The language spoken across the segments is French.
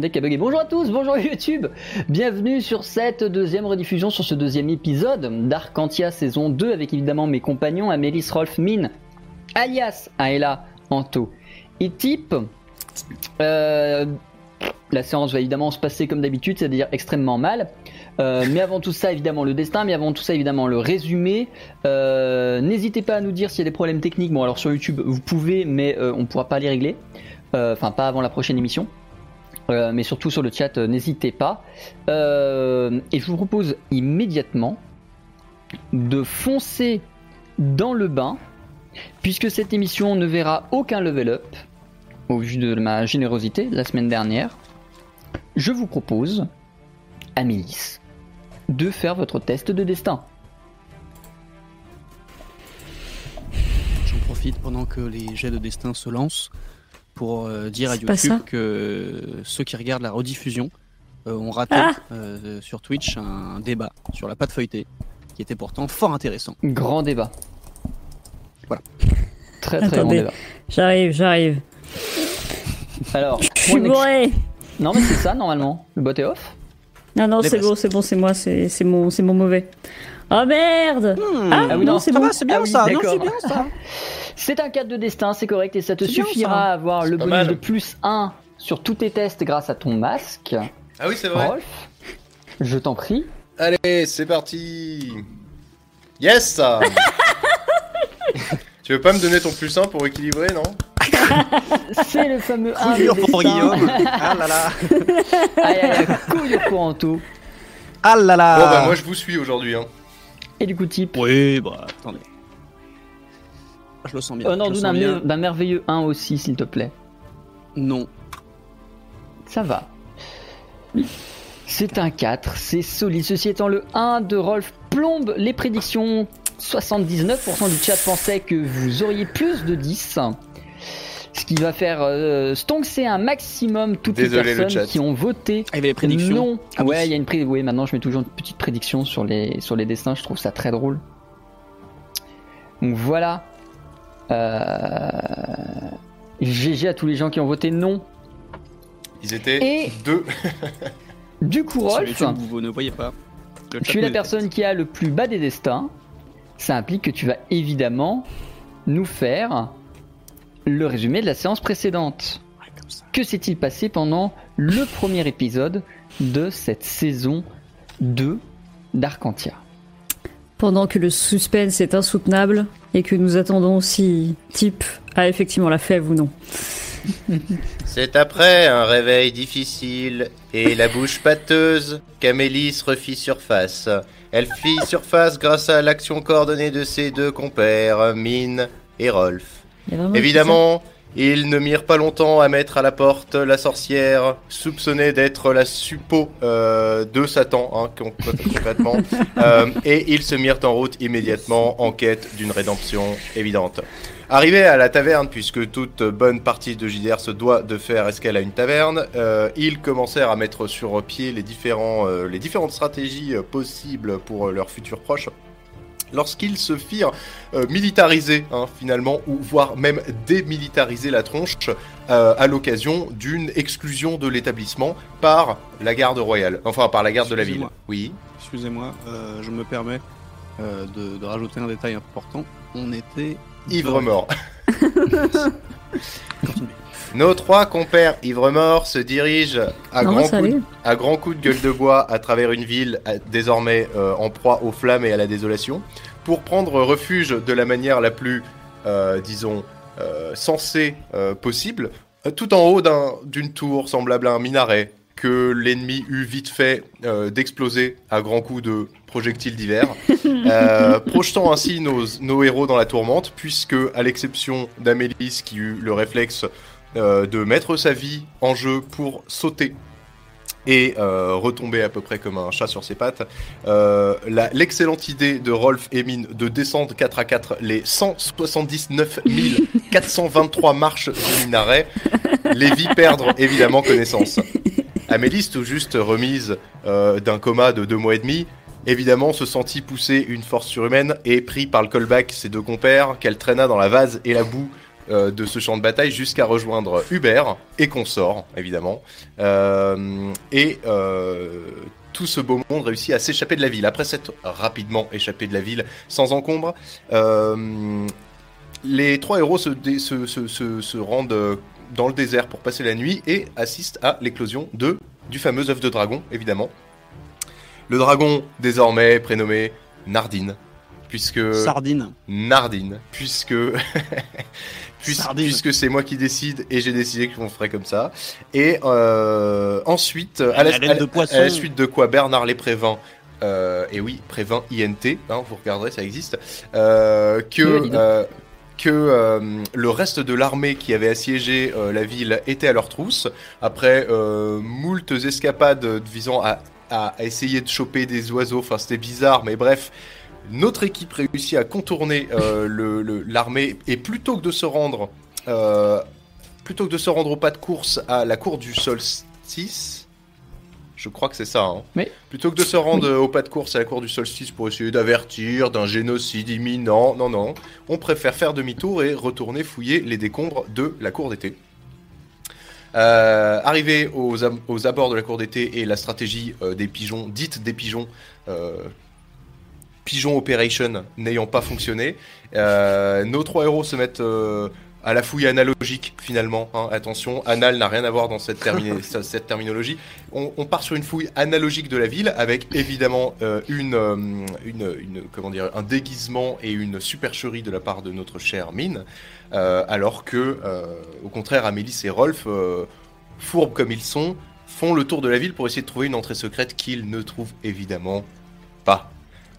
deck a bugué. Bonjour à tous, bonjour YouTube Bienvenue sur cette deuxième rediffusion, sur ce deuxième épisode d'Arcantia saison 2 avec évidemment mes compagnons Amélis, Rolf, Min, alias Aela, Anto et Tip. Euh, la séance va évidemment se passer comme d'habitude, c'est-à-dire extrêmement mal. Euh, mais avant tout ça, évidemment, le destin, mais avant tout ça, évidemment, le résumé. Euh, N'hésitez pas à nous dire s'il y a des problèmes techniques. Bon, alors sur YouTube, vous pouvez, mais euh, on ne pourra pas les régler. Enfin, pas avant la prochaine émission. Euh, mais surtout sur le chat, euh, n'hésitez pas. Euh, et je vous propose immédiatement de foncer dans le bain, puisque cette émission ne verra aucun level up, au vu de ma générosité la semaine dernière. Je vous propose, Amélis, de faire votre test de destin. J'en profite pendant que les jets de destin se lancent pour euh, dire à YouTube que euh, ceux qui regardent la rediffusion euh, ont raté Ah. euh, sur Twitch un débat sur la pâte feuilletée qui était pourtant fort intéressant. Grand débat. Voilà. Très très grand débat. J'arrive, j'arrive. Alors, Je suis bourré. non mais c'est ça normalement. Le bot est off. Non, non, c'est bon, c'est bon, c'est moi, c'est c'est mon, c'est mon mauvais. Oh merde Ah, Ah oui, non, non, c'est bon. c'est bien Ah oui, ça, non, d'accord. c'est bien ça. C'est un cadre de destin, c'est correct, et ça te bien, suffira ça. à avoir le bonus mal. de plus 1 sur tous tes tests grâce à ton masque. Ah oui, c'est vrai. Rolf, je t'en prie. Allez, c'est parti. Yes Tu veux pas me donner ton plus 1 pour équilibrer, non? C'est le fameux 1 Coup dur pour Guillaume. Ah là là. Aïe aïe couille au Coranto. Ah là là. Bon bah moi je vous suis aujourd'hui. Hein. Et du coup, type. Oui, bah attendez. Je le sens bien. Oh d'un merveilleux 1 aussi, s'il te plaît. Non. Ça va. C'est un 4, c'est solide. Ceci étant, le 1 de Rolf plombe les prédictions. 79% du chat pensait que vous auriez plus de 10. Ce qui va faire euh, stoncer un maximum toutes Désolé, les le personnes qui ont voté Ah, il y avait les prédictions. non. Ah oui. ouais, il y a une pré... ouais, maintenant je mets toujours une petite prédiction sur les sur les destins, je trouve ça très drôle. Donc voilà. Euh... GG à tous les gens qui ont voté non. Ils étaient Et- deux. Du coup, Rolf, vous, vous ne voyez pas. Le chat tu es la personne qui a le plus bas des destins. Ça implique que tu vas évidemment nous faire le résumé de la séance précédente. Que s'est-il passé pendant le premier épisode de cette saison 2 d'Arcantia? Pendant que le suspense est insoutenable et que nous attendons si Type a effectivement la fève ou non. C'est après un réveil difficile et la bouche pâteuse qu'Amélis refit surface. Elle fit surface grâce à l'action coordonnée de ses deux compères, Mine et Rolf. Évidemment, ils ne mirent pas longtemps à mettre à la porte la sorcière, soupçonnée d'être la suppo euh, de Satan, hein, con- concrètement, Euh, et ils se mirent en route immédiatement en quête d'une rédemption évidente. Arrivés à la taverne, puisque toute bonne partie de JDR se doit de faire escale à une taverne, euh, ils commencèrent à mettre sur pied les, les différentes stratégies possibles pour leurs futurs proches. Lorsqu'ils se firent euh, militariser hein, finalement, ou voire même démilitariser la tronche euh, à l'occasion d'une exclusion de l'établissement par la garde royale, enfin par la garde de la ville. Excusez-moi. Oui. Excusez-moi, euh, je me permets euh, de, de rajouter un détail important. On était Ivre mort. Nos trois compères ivres morts se dirigent à Non, grands coups de à grands coups de gueule de bois à travers une ville euh, désormais euh, en proie aux flammes et à la désolation, pour prendre refuge de la manière la plus, euh, disons, euh, sensée possible, tout en haut d'un- d'une tour semblable à un minaret que l'ennemi eut vite fait d'exploser à grands coups de projectiles divers, euh, projetant ainsi nos, nos héros dans la tourmente, puisque, à l'exception d'Amélis qui eut le réflexe euh, de mettre sa vie en jeu pour sauter et euh, retomber à peu près comme un chat sur ses pattes. Euh, L'excellente idée de Rolf et Mine de descendre 4 à 4 les 179 423 marches du minaret les vit perdre évidemment connaissance. Amélis, tout juste remise euh, d'un coma de deux mois et demi, évidemment se sentit pousser une force surhumaine et pris par le callback ses deux compères qu'elle traîna dans la vase et la boue euh, de ce champ de bataille jusqu'à rejoindre Hubert et consort, évidemment. Euh, et euh, tout ce beau monde réussit à s'échapper de la ville. Après s'être rapidement échappé de la ville sans encombre, les trois héros se, rendent dans le désert pour passer la nuit et assistent à l'éclosion de du fameux œuf de dragon, évidemment. Le dragon, désormais prénommé Nardine, puisque... Sardine. Nardine, puisque Puis- Sardine. puisque c'est moi qui décide et j'ai décidé qu'on ferait comme ça. Et euh, ensuite, à la, La laine à- de poisson. à la suite de quoi Bernard les prévint. Euh, et oui, prévint INT, hein, vous regarderez, ça existe. euh, que que euh, le reste de l'armée qui avait assiégé euh, la ville était à leur trousse après euh, moultes escapades visant à, à essayer de choper des oiseaux. Enfin, c'était bizarre, mais bref, notre équipe réussit à contourner euh, l'armée et plutôt que de se rendre, euh, plutôt que de se rendre au pas de course à la cour du solstice. Je crois que c'est ça. Hein. Oui. Plutôt que de se rendre euh, au pas de course à la cour du solstice pour essayer d'avertir d'un génocide imminent, non, non, on préfère faire demi-tour et retourner fouiller les décombres de la cour d'été. Euh, arrivé aux, abords de la cour d'été et la stratégie euh, des pigeons, dite des pigeons, euh, Pigeon Operation n'ayant pas fonctionné, euh, nos trois héros se mettent à la fouille analogique finalement. hein. Attention, anal n'a rien à voir dans cette, terminologie. On, on part sur une fouille analogique de la ville avec évidemment euh, une, euh, une, une- comment dire, un déguisement et une supercherie de la part de notre chère Mine, euh, alors que au contraire Amélis et Rolf, fourbes comme ils sont, font le tour de la ville pour essayer de trouver une entrée secrète qu'ils ne trouvent évidemment pas.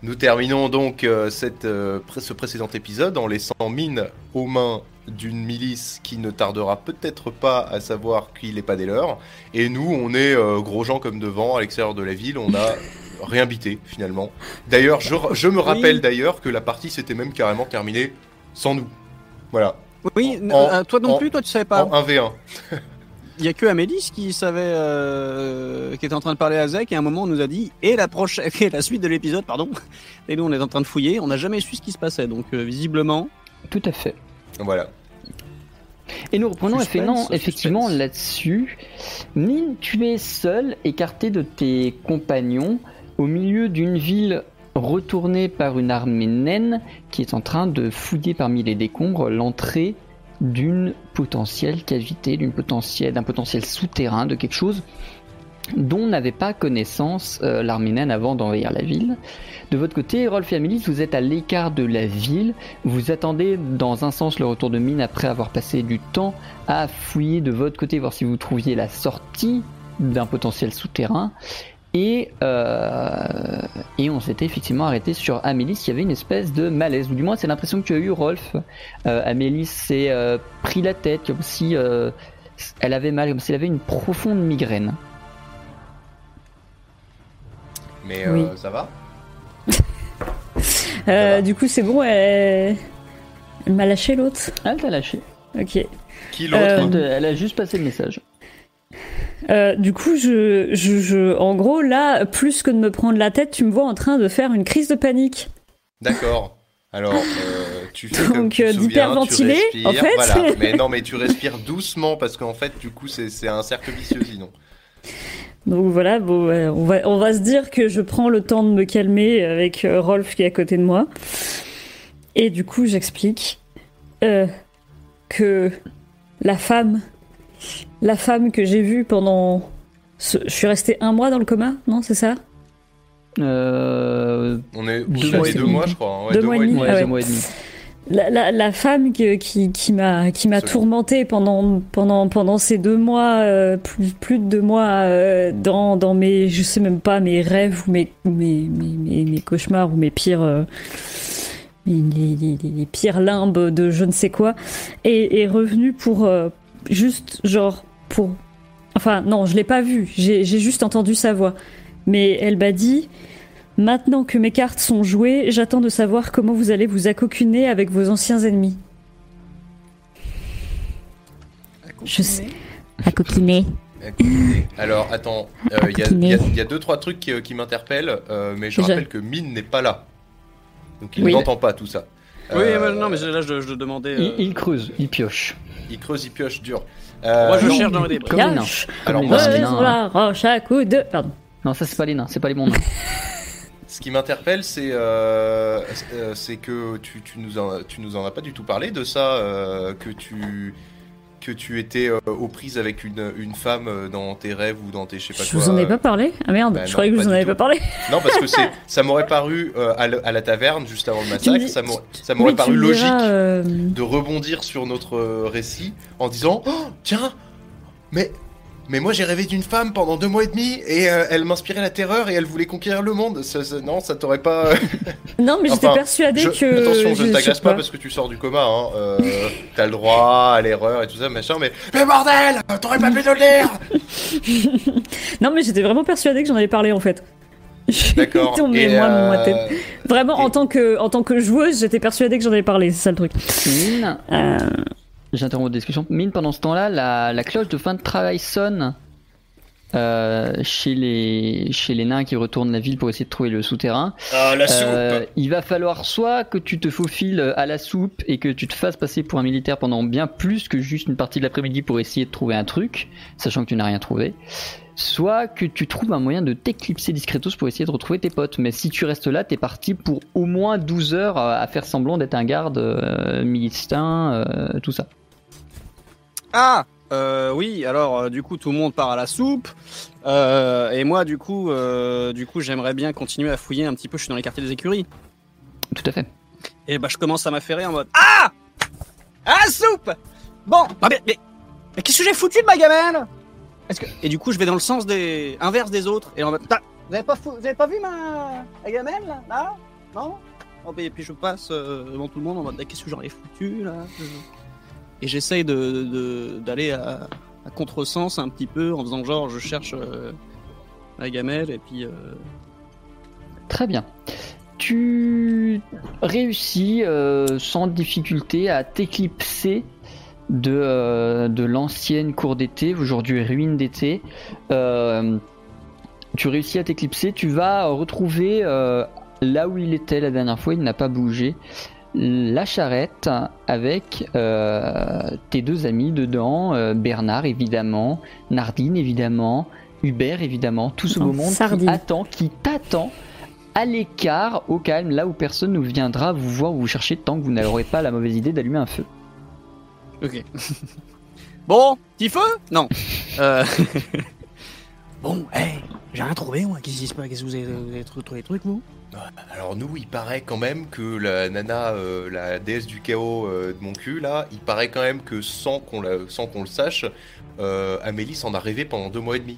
Nous terminons donc cette, ce précédent épisode en laissant Mine aux mains d'une milice qui ne tardera peut-être pas à savoir qu'il n'est pas des leurs. Et nous, on est euh, gros gens comme devant, à l'extérieur de la ville, on a rien bité finalement. D'ailleurs, je, je me rappelle d'ailleurs que la partie s'était même carrément terminée sans nous. Voilà, Oui, En- euh, toi non en- plus, toi tu savais pas. en 1v1. Il y a que Amélis qui savait, euh, qui était en train de parler à Zek et à un moment on nous a dit et la prochaine, et la suite de l'épisode, pardon. Et nous on est en train de fouiller, on n'a jamais su ce qui se passait, donc euh, visiblement. Tout à fait. Voilà. Et nous reprenons Suspense, effectivement, là-dessus. Mine, tu es seul, écarté de tes compagnons, au milieu d'une ville retournée par une armée naine qui est en train de fouiller parmi les décombres l'entrée d'une potentielle cavité, d'un potentiel souterrain, de quelque chose dont n'avait pas connaissance euh, l'armée naine avant d'envahir la ville. De votre côté, Rolf et Amélis, vous êtes à l'écart de la ville. Vous attendez dans un sens le retour de mine après avoir passé du temps à fouiller de votre côté, voir si vous trouviez la sortie d'un potentiel souterrain. Et, euh, et on s'était effectivement arrêté sur Amélis, y avait une espèce de malaise, ou du moins c'est l'impression que tu as eu, Rolf. Euh, Amélis s'est euh, pris la tête, comme si euh, elle avait mal, comme si elle avait une profonde migraine. Mais euh, Oui. ça va Euh, va. du coup, c'est bon, elle, elle m'a lâché l'autre. Ah, elle t'a lâché. Ok. Qui l'autre Euh, Elle a juste passé le message. Euh, du coup, je, je, je, en gros, là, plus que de me prendre la tête, tu me vois en train de faire une crise de panique. D'accord. Alors, euh, tu fais Donc, euh, d'hyperventiler, en fait. Voilà. Mais non, mais tu respires doucement parce qu'en fait, du coup, c'est c'est un cercle vicieux sinon. Donc voilà, bon, on, va, on va se dire que je prends le temps de me calmer avec euh, Rolf qui est à côté de moi. Et du coup, j'explique euh, que la femme, la femme que j'ai vue pendant... ce- Je suis restée un mois dans le coma, non, c'est ça? Euh, On est Deux mois deux je crois. hein. Ouais, Deux mois et demi. ouais, Ah ouais. deux mois et demi. La, la, la femme qui, qui m'a qui m'a tourmentée pendant pendant pendant ces deux mois euh, plus plus de deux mois euh, dans dans mes je sais même pas mes rêves ou mes mes mes, mes, mes cauchemars ou mes pires euh, mes- les, les, les- les pires limbes de je ne sais quoi est, est revenue pour juste genre pour enfin non je l'ai pas vue. J'ai juste entendu sa voix. Mais elle m'a dit Maintenant que mes cartes sont jouées, j'attends de savoir comment vous allez vous accoquiner avec vos anciens ennemis. Je sais. Accoquiner. Alors, attends, euh, il y, a- y y deux, trois trucs qui, qui m'interpellent, euh, mais je rappelle que Mine n'est pas là. Donc il Oui. n'entend pas tout ça. Oui, Euh, mais non, mais là, je, je demandais. Il, euh, il creuse, il pioche. Il creuse, il pioche dur. Euh, Moi, je non, cherche dans les débris. Alors, moi, la roche à coup de. Pardon. Non, ça c'est pas les nains, c'est pas les bons nains. Ce qui m'interpelle, c'est euh, euh, que tu, tu, nous en, tu nous en as pas du tout parlé de ça, euh, que tu que tu étais euh, aux prises avec une, une femme dans tes rêves ou dans tes je sais pas Je quoi. vous en ai pas parlé Ah merde, Bah je non, croyais que vous en tout. pas parlé. Non, parce que ça m'aurait paru à, le- à la taverne juste avant le massacre, dis- ça m'aurait Oui, paru logique diras, de rebondir sur notre récit en disant oh, tiens mais mais moi j'ai rêvé d'une femme pendant deux mois et demi et euh, elle m'inspirait la terreur et elle voulait conquérir le monde. Ça- ça- non, ça t'aurait pas. Non, mais j'étais Enfin, persuadée Je- que. Attention, je ne t'agace pas parce que tu sors du coma. Hein. Euh, T'as le droit à l'erreur et tout ça, machin. Mais mais bordel, t'aurais pas pu nous le dire. Non, mais j'étais vraiment persuadée que j'en avais parlé en fait. D'accord. Tombé, Et, moi, dans ma euh, tête. Vraiment, en tant que en tant que joueuse, j'étais persuadée que j'en avais parlé. C'est ça le truc. Euh, j'interromps votre discussion. Mine, pendant ce temps-là, la, la cloche de fin de travail sonne euh, chez, les, chez les nains qui retournent la ville pour essayer de trouver le souterrain. Ah, la soupe. Euh, il va falloir soit que tu te faufiles à la soupe et que tu te fasses passer pour un militaire pendant bien plus que juste une partie de l'après-midi pour essayer de trouver un truc, sachant que tu n'as rien trouvé. Soit que tu trouves un moyen de t'éclipser discretos pour essayer de retrouver tes potes. Mais si tu restes là, t'es parti pour au moins 12 heures à faire semblant d'être un garde euh, militant, euh, tout ça. Ah euh, oui, alors euh, du coup tout le monde part à la soupe. Euh, et moi du coup euh, du coup j'aimerais bien continuer à fouiller un petit peu. Je suis dans les quartiers des écuries. Tout à fait. et bah je commence à m'affairer en mode ah! Ah soupe! Bon bah, mais, mais, mais qu'est-ce que j'ai foutu de ma gamelle? Est-ce que et du coup je vais dans le sens des inverse des autres et en mode Putain, vous avez pas fou- vous avez pas vu ma, ma gamelle là, là non Oh, bah, et puis je passe euh, devant tout le monde en mode qu'est-ce que j'en ai foutu là? Et j'essaye de, d'aller à, contresens un petit peu en faisant genre je cherche euh, la gamelle et puis euh, Très bien. Tu réussis euh, sans difficulté à t'éclipser de, de l'ancienne cour d'été, aujourd'hui ruine d'été. Tu réussis à t'éclipser, tu vas retrouver là où il était la dernière fois, il n'a pas bougé, la charrette avec euh, tes deux amis dedans, euh, Bernard évidemment, Nardine évidemment, Hubert évidemment, tout ce beau monde qui attend, qui t'attend à l'écart, au calme, là où personne ne viendra vous voir ou vous chercher tant que vous n'aurez pas la mauvaise idée d'allumer un feu. ok. Bon petit feu? Non. Euh, bon hey, j'ai rien trouvé moi. Qu'est-ce qui se passe? Qu'est-ce que vous avez, vous avez trouvé des trucs vous? Alors nous, il paraît quand même que la nana, euh, la déesse du chaos euh, de mon cul, là, il paraît quand même que sans qu'on la- sans qu'on le sache, euh, Amélie s'en a rêvé pendant deux mois et demi.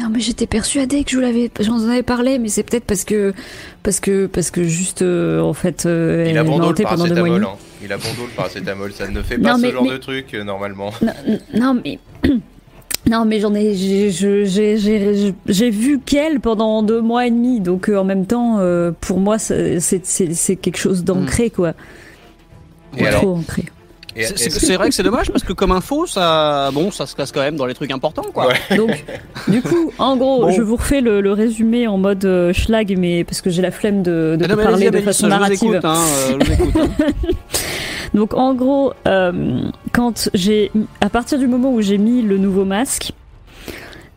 Non mais j'étais persuadée que je vous l'avais, j'en avais parlé, mais c'est peut-être parce que, parce que, parce que juste, en fait, Il elle a m'a bandeau le hanté pendant deux mois et paracétamol. Hein. Il a bandeau le paracétamol. Ça ne fait pas Non, ce genre mais- de truc normalement. Non, mais, non mais j'en ai, j'ai, je- j'ai, j'ai, j'ai vu qu'elle pendant deux mois et demi, donc euh, en même temps, euh, pour moi, c'est, c'est, c'est- c'est quelque chose d'ancré quoi, Et alors, trop ancré. C'est- vrai que c'est dommage parce que comme info, ça, bon, ça se casse quand même dans les trucs importants, quoi. Ouais. Donc, du coup, en gros, Bon. je vous refais le, le résumé en mode euh, schlag, mais parce que j'ai la flemme de, de Ah non, parler de façon je vous narrative. écoute, hein, euh, je vous écoute, hein. Donc en gros, euh, quand j'ai, à partir du moment où j'ai mis le nouveau masque,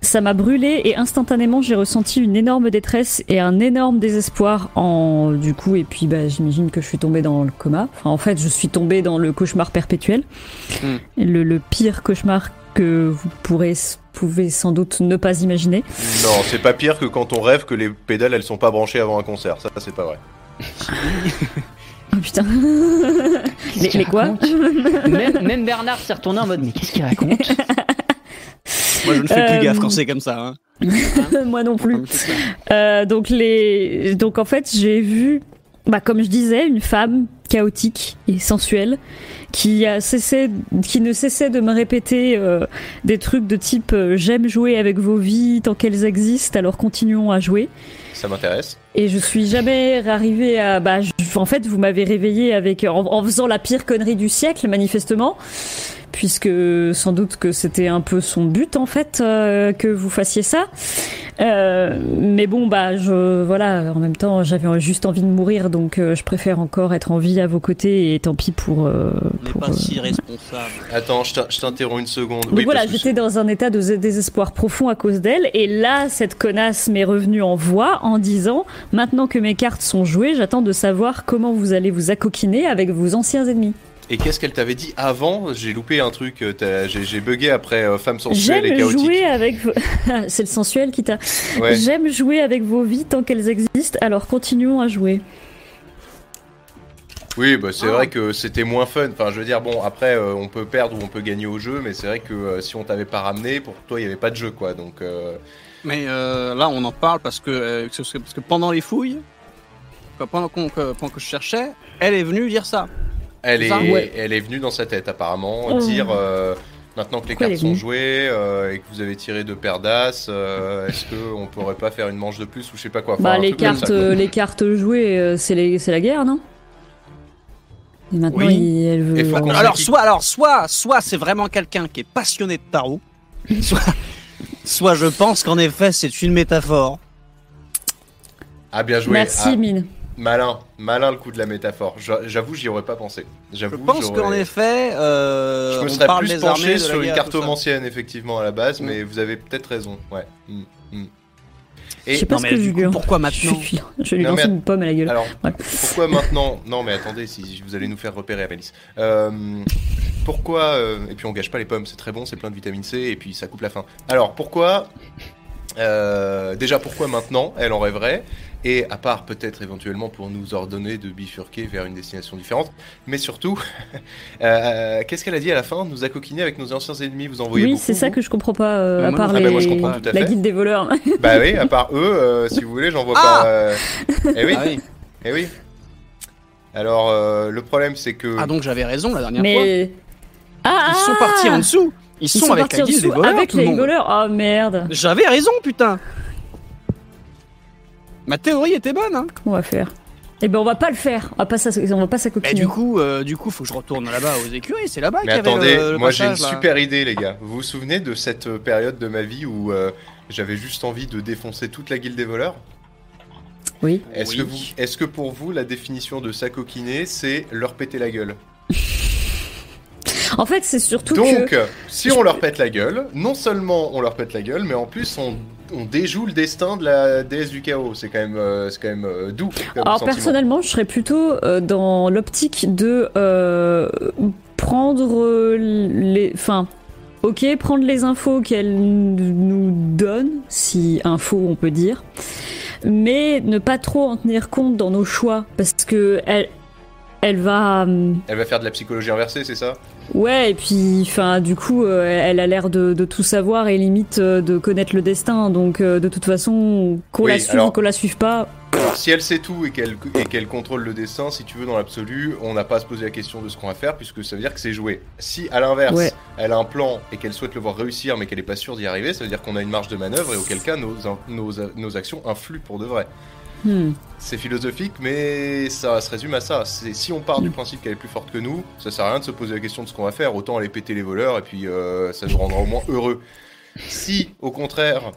ça m'a brûlé et instantanément j'ai ressenti une énorme détresse et un énorme désespoir en du coup et puis bah, j'imagine que je suis tombée dans le coma. Enfin, en fait, je suis tombée dans le cauchemar perpétuel, Hmm. le, le pire cauchemar que vous pourrez pouvez sans doute ne pas imaginer. Non, c'est pas pire que quand on rêve que les pédales elles sont pas branchées avant un concert. Ça, c'est pas vrai. Oh putain. Mais, quoi même, même Bernard s'est retourné en mode mais qu'est-ce qu'il raconte Moi, je ne fais Euh, plus gaffe quand c'est comme ça. Hein. Moi non plus. Euh, donc les, donc en fait j'ai vu, bah comme je disais, une femme chaotique et sensuelle qui a cessé, qui ne cessait de me répéter euh, des trucs de type euh, j'aime jouer avec vos vies tant qu'elles existent, alors continuons à jouer. Ça m'intéresse. Et je suis jamais arrivée à, bah, je- en fait, vous m'avez réveillée avec, en, en faisant la pire connerie du siècle, manifestement, puisque sans doute que c'était un peu son but, en fait, euh, que vous fassiez ça. Euh, mais bon, bah, je, voilà, en même temps, j'avais juste envie de mourir, donc euh, je préfère encore être en vie à vos côtés, et tant pis pour, euh, On n'est pour, pas euh, si responsable. Attends, je t'in- je t'interromps une seconde. donc Oui, voilà, j'étais dans un état de désespoir profond à cause d'elle. Et là, cette connasse m'est revenue en voix en disant Maintenant que mes cartes sont jouées, j'attends de savoir comment vous allez vous accoquiner avec vos anciens ennemis. Et qu'est-ce qu'elle t'avait dit avant J'ai loupé un truc. euh, J'ai bugué après euh, femme sensuelle et J'aime chaotique. jouer avec. vos- C'est le sensuel qui t'a. Ouais. J'aime jouer avec vos vies tant qu'elles existent, alors continuons à jouer. Oui, bah, c'est Ah. vrai que c'était moins fun. Enfin, je veux dire, bon, après, euh, on peut perdre ou on peut gagner au jeu, mais c'est vrai que euh, si on t'avait pas ramené, pour toi, il y avait pas de jeu, quoi. Donc, euh, Mais euh, là, on en parle parce que, euh, parce que, pendant les fouilles, quoi, pendant, pendant que je cherchais, elle est venue dire ça. Elle, est, ouais. elle est venue dans sa tête, apparemment, Oh. dire euh, maintenant que les Pourquoi cartes sont jouées euh, et que vous avez tiré deux paires d'as, euh, est-ce qu'on pourrait pas faire une manche de plus ou je sais pas quoi Enfin, bah, les cartes, ça, quoi. les cartes jouées, euh, c'est les- c'est la guerre, non? Et maintenant, Oui. il- elle veut. Et Alors soit, alors soit, soit c'est vraiment quelqu'un qui est passionné de tarot, soit, soit je pense qu'en effet c'est une métaphore. Ah, bien joué. Merci, Ah, Mine. Malin, malin le coup de la métaphore. J'a- J'avoue, j'y aurais pas pensé. Je J'avoue, pense qu'en effet, euh, Je me on serais parle plus penché sur une guerre, ça. cartomancienne, effectivement, à la base, Mm. mais vous avez peut-être raison. Ouais. Mm, mm. Je Et sais pas Non, ce mais que du je coup, lui pourquoi Je maintenant vais lui- je vais lui mais- une pomme à la gueule. alors, Ouais. pourquoi maintenant Non, mais attendez, si vous allez nous faire repérer, Amélis. Euh, pourquoi euh, Et puis on gâche pas les pommes, c'est très bon, c'est plein de vitamine C, et puis ça coupe la faim. Alors, pourquoi euh, Déjà, pourquoi maintenant Elle en rêverait? Et à part peut-être éventuellement pour nous ordonner de bifurquer vers une destination différente, mais surtout, euh, qu'est-ce qu'elle a dit à la fin? Nous a coquiné avec nos anciens ennemis, vous en voyez Oui, c'est ça que je comprends pas, euh, Ouais, à part. Ah bah, moi, je comprends tout à la fait. guilde des voleurs. Bah oui, à part eux, euh, si vous voulez, j'en vois Ah pas. euh, Eh oui, Ah oui. eh oui. Alors, euh, le problème, c'est que. Ah donc j'avais raison la dernière fois. Mais... Ah, Ils sont ah partis en dessous. Ils, Ils sont, sont avec partis la en guilde des dessous voleurs. avec les voleurs. Oh merde. J'avais raison, putain. Ma théorie était bonne, hein. Qu'on va faire? Eh ben on va pas le faire. On va pas s'ass- on va pas s'acoquiner. du coup, euh, du coup, faut que je retourne là-bas aux écuries. C'est là-bas qu'il Mais y avait attendez, le, le moi j'ai une là. super idée, les gars. Vous vous souvenez de cette euh, période de ma vie où euh, j'avais juste envie de défoncer toute la guilde des voleurs? Oui. Est-ce Oui. que, vous, est-ce que pour vous, la définition de s'acoquiner, c'est leur péter la gueule? En fait, c'est surtout Donc, que si on leur pète la gueule, non seulement on leur pète la gueule, mais en plus on, on déjoue le destin de la déesse du chaos. C'est quand même, euh, c'est quand même euh, doux. Comme Alors sentiment. personnellement, je serais plutôt euh, dans l'optique de prendre les, enfin, ok, prendre les infos qu'elle nous donne, si info on peut dire, mais ne pas trop en tenir compte dans nos choix, parce que elle, elle va, Elle va faire de la psychologie inversée, c'est ça? Ouais, et puis, enfin, du coup, euh, elle a l'air de, de tout savoir et limite euh, de connaître le destin, donc euh, de toute façon, qu'on Oui, la suive alors- ou qu'on la suive pas, Alors, si elle sait tout et qu'elle contrôle le destin, si tu veux, dans l'absolu, on n'a pas à se poser la question de ce qu'on va faire, puisque ça veut dire que c'est joué. Si, à l'inverse, Ouais. elle a un plan et qu'elle souhaite le voir réussir, mais qu'elle n'est pas sûre d'y arriver, ça veut dire qu'on a une marge de manœuvre et auquel cas nos, nos, nos actions influent pour de vrai. Hmm. C'est philosophique, mais ça se résume à ça. C'est si on part du principe qu'elle est plus forte que nous, ça sert à rien de se poser la question de ce qu'on va faire. Autant aller péter les voleurs et puis euh, ça nous rendra au moins heureux. Si, au contraire,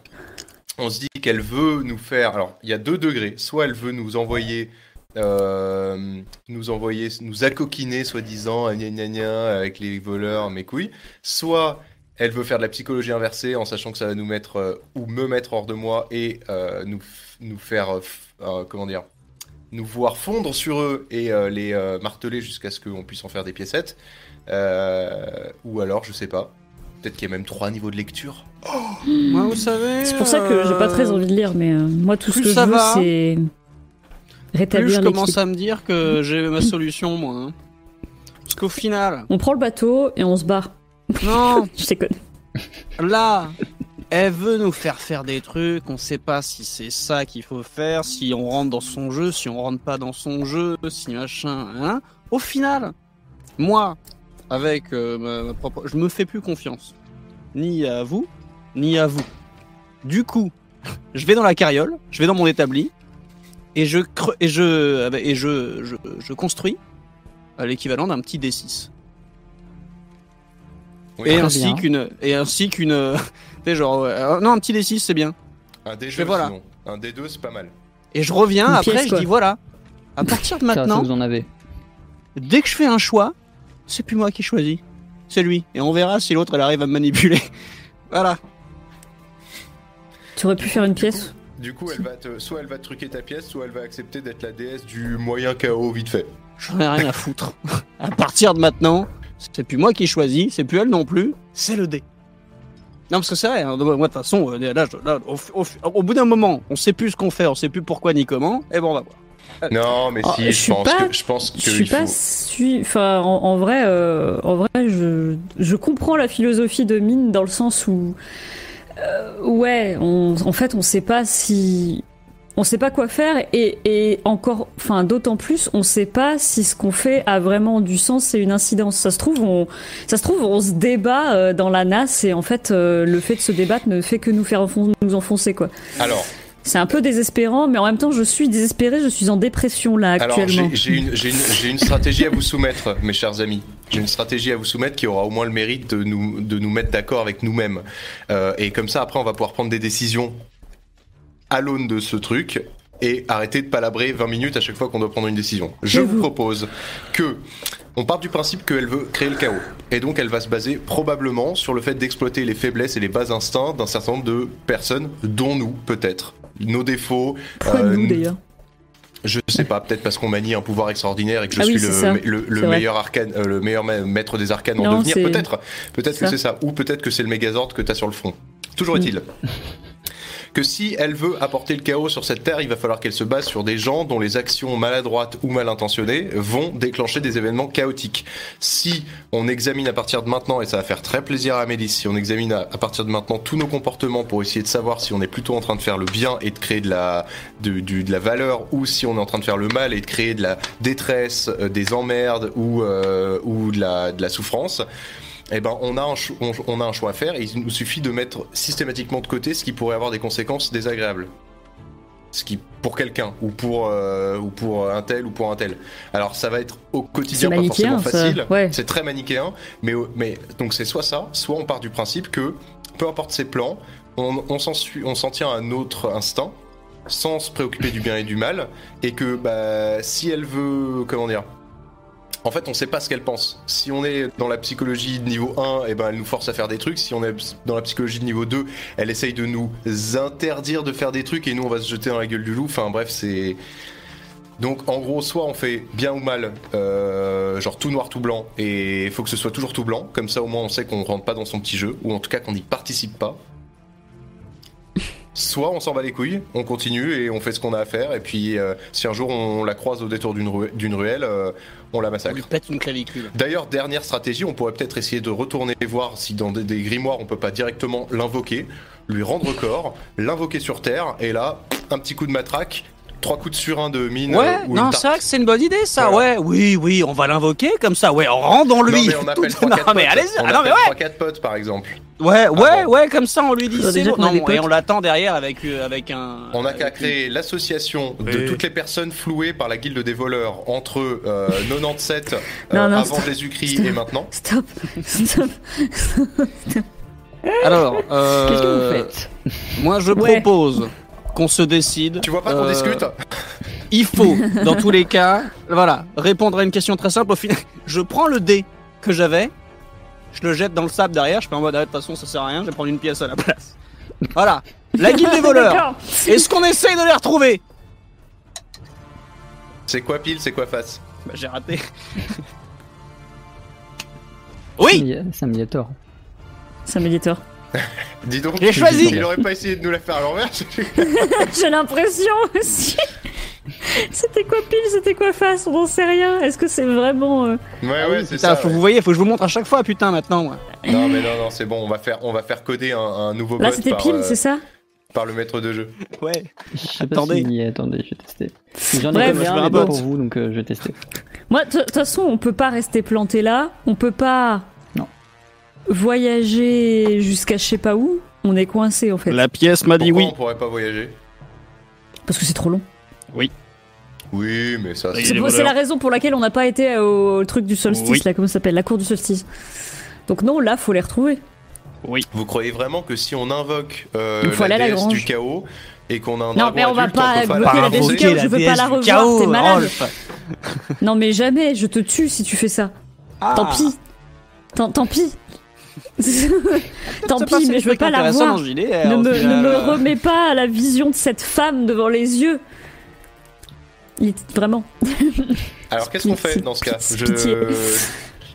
on se dit qu'elle veut nous faire, alors il y a deux degrés. Soit elle veut nous envoyer, euh, nous envoyer, nous accoquiner, soi-disant, gna gna gna, avec les voleurs, mes couilles. Soit elle veut faire de la psychologie inversée en sachant que ça va nous mettre euh, ou me mettre hors de moi et euh, nous, nous faire, comment dire, nous voir fondre sur eux et euh, les euh, marteler jusqu'à ce qu'on puisse en faire des piécettes. Euh, ou alors, je sais pas. Peut-être qu'il y a même trois niveaux de lecture. Moi, vous savez. C'est pour ça que j'ai pas très euh, envie de lire, mais euh, moi tout ce plus que ça je veux, va, c'est Plus rétablir je commence à me dire que j'ai ma solution, moi. hein. Parce qu'au final, On prend le bateau et on se barre. non, Je déconne. là, elle veut nous faire faire des trucs, on sait pas si c'est ça qu'il faut faire, si on rentre dans son jeu, si on rentre pas dans son jeu, si machin, hein. Au final, moi, avec euh, ma, ma propre, je me fais plus confiance, ni à vous, ni à vous. Du coup, je vais dans la carriole, je vais dans mon établi, et je cre- et je et je je, je construis euh, l'équivalent d'un petit D6. Oui, Et ainsi qu'une et ainsi qu'une euh, genre ouais, euh, non un petit D6 c'est bien. un D2, Mais voilà. sinon. Un D2, c'est pas mal. Et je reviens Une après pièce, je quoi. dis voilà. À partir de Ça, ça, maintenant, vous en avez. dès que je fais un choix, c'est plus moi qui choisis, c'est lui. Et on verra si l'autre elle arrive à me manipuler. voilà. Tu aurais pu faire une pièce. Du coup, elle va te, soit elle va te truquer ta pièce, soit elle va accepter d'être la déesse du moyen chaos vite fait. J'en ai rien à foutre. à partir de maintenant, c'est plus moi qui choisis, c'est plus elle non plus, c'est le dé. Non, parce que c'est vrai, hein, moi de toute façon, euh, là, je- là, au, au- au bout d'un moment, on sait plus ce qu'on fait, on sait plus pourquoi ni comment, et bon, on va voir. Non, mais Oh, si, je je suis pense pas- que je pense Je suis pas faut. su- Enfin, en, en vrai, euh, en vrai, je, je comprends la philosophie de Mine dans le sens où, euh, ouais, on, en fait, on sait pas si, on sait pas quoi faire et, et encore, enfin, d'autant plus, on sait pas si ce qu'on fait a vraiment du sens et une incidence. Ça se trouve, on, ça se trouve, on se débat euh, dans la NAS et en fait, euh, le fait de se débattre ne fait que nous faire nous enfoncer, quoi. Alors, C'est un peu désespérant, mais en même temps, je suis désespérée, je suis en dépression là actuellement. j'ai j'ai une, j'ai une, j'ai une stratégie à vous soumettre, mes chers amis. J'ai une stratégie à vous soumettre qui aura au moins le mérite de nous, de nous mettre d'accord avec nous-mêmes. Euh, et comme ça, après, on va pouvoir prendre des décisions à l'aune de ce truc et arrêter de palabrer 20 minutes à chaque fois qu'on doit prendre une décision. Je vous propose que on part du principe qu'elle veut créer le chaos. Et donc elle va se baser probablement sur le fait d'exploiter les faiblesses et les bas instincts d'un certain nombre de personnes, dont nous peut-être. Nos défauts. Euh, nous d'ailleurs? Je sais pas, peut-être parce qu'on manie un pouvoir extraordinaire et que je Ah suis ça. le, meilleur arcane, euh, le meilleur ma- maître des arcanes en devenir. Peut-être, peut-être que c'est ça, ou peut-être que c'est le Megazord que t'as sur le front. Toujours Mm. est-il que si elle veut apporter le chaos sur cette terre, il va falloir qu'elle se base sur des gens dont les actions maladroites ou mal intentionnées vont déclencher des événements chaotiques. Si on examine à partir de maintenant, et ça va faire très plaisir à Amélie, si on examine à, partir de maintenant tous nos comportements pour essayer de savoir si on est plutôt en train de faire le bien et de créer de la, de, du- de la valeur, ou si on est en train de faire le mal et de créer de la détresse, euh, des emmerdes ou, euh, ou de, la, de la souffrance, eh ben, on a, un on, on a un choix à faire et il nous suffit de mettre systématiquement de côté ce qui pourrait avoir des conséquences désagréables. Ce qui, pour quelqu'un, ou pour, euh, ou pour un tel, ou pour un tel. Alors, ça va être au quotidien pas forcément facile. Ouais. C'est très manichéen, mais, mais donc c'est soit ça, soit on part du principe que, peu importe ses plans, on, on s'en suit- on s'en tient à notre instinct, sans se préoccuper du bien et du mal, et que bah, si elle veut, comment dire, en fait, on sait pas ce qu'elle pense. Si on est dans la psychologie de niveau 1, eh ben, elle nous force à faire des trucs. Si on est dans la psychologie de niveau 2, elle essaye de nous interdire de faire des trucs et nous, on va se jeter dans la gueule du loup. Enfin, bref, c'est. Donc, en gros, soit on fait bien ou mal, euh, genre tout noir, tout blanc, et il faut que ce soit toujours tout blanc. Comme ça, au moins, on sait qu'on rentre pas dans son petit jeu, ou en tout cas qu'on n'y participe pas. Soit on s'en bat les couilles, on continue et on fait ce qu'on a à faire, et puis euh, si un jour on la croise au détour d'une ruelle, euh, on la On massacre. lui pète une clavicule. D'ailleurs, dernière stratégie, on pourrait peut-être essayer de retourner voir si dans des, des grimoires on peut pas directement l'invoquer, lui rendre corps, l'invoquer sur Terre, et là, un petit coup de matraque, trois coups de surin de mine. Ouais, euh, ou non, c'est vrai que c'est une bonne idée, ça. Voilà. Ouais, oui, oui, on va l'invoquer comme ça. Ouais, rendons-lui. Non, mais on appelle tout- 3 4 Non, mais potes. allez-y. On Ah, non, mais appelle ouais. 3-4 potes, par exemple. Ouais, ouais, bon. ouais, comme ça, on lui dit Ah, c'est bon. a Non, et on l'attend derrière avec, euh, avec un. On n'a qu'à créer l'association de toutes les personnes flouées par la guilde des voleurs entre euh, 97 euh, Non, non, avant stop. Jésus-Christ Stop. et maintenant. Stop. Stop. Alors, euh, Qu'est-ce que vous faites? Moi, je Ouais. propose qu'on se décide. Tu vois pas qu'on Euh, discute Il faut, dans tous les cas, voilà, répondre à une question très simple. Au final, je prends le dé que j'avais, je le jette dans le sable derrière. Je fais en mode, ah, de toute façon, ça sert à rien. Je vais prendre une pièce à la place. Voilà. La guilde des voleurs. Est-ce qu'on essaye de les retrouver? C'est quoi pile, c'est quoi face? Bah, J'ai raté. oui. C'est un médiator. Dis donc, J'ai choisi. Il aurait pas essayé de nous la faire à l'envers J'ai l'impression aussi. C'était quoi pile, c'était quoi face, on n'en sait rien. Est-ce que c'est vraiment. euh, Ouais, Ah ouais, oui, c'est ça. faut ouais. vous voyez, faut que je vous montre à chaque fois, putain, maintenant. moi. Non, mais non, non, c'est bon, on va faire, on va faire coder un, un nouveau Là c'était pile, euh, c'est ça? par le maître de jeu. Ouais. Attendez. si... Attendez, je vais tester. J'en ai Bref, comme je un pour vous, donc euh, je vais tester. Moi, de toute façon, on peut pas rester planté là. On peut pas. Voyager jusqu'à je sais pas où. On est coincé en fait. La pièce m'a dit Pourquoi oui. on pourrait pas voyager? Parce que c'est trop long. Oui, mais ça, Oui. c'est... C'est pour- la raison pour laquelle on n'a pas été au, au truc du solstice, Oui. là, comment ça s'appelle? La cour du solstice. Donc non, là, faut les retrouver. Vous croyez vraiment que si on invoque euh, la la déesse du chaos et qu'on a un Non, mais on va pas bloquer la déesse du chaos, je veux pas la revoir, t'es malade. Non, mais jamais, je te tue si tu fais ça. Ah. Tant pis. Tant, tant pis. Tant pis, mais je veux pas la voir. dans JDR, Ne me, final. ne me remets pas à la vision de cette femme devant les yeux. Il est vraiment. Alors qu'est-ce qu'on fait dans ce cas? Je...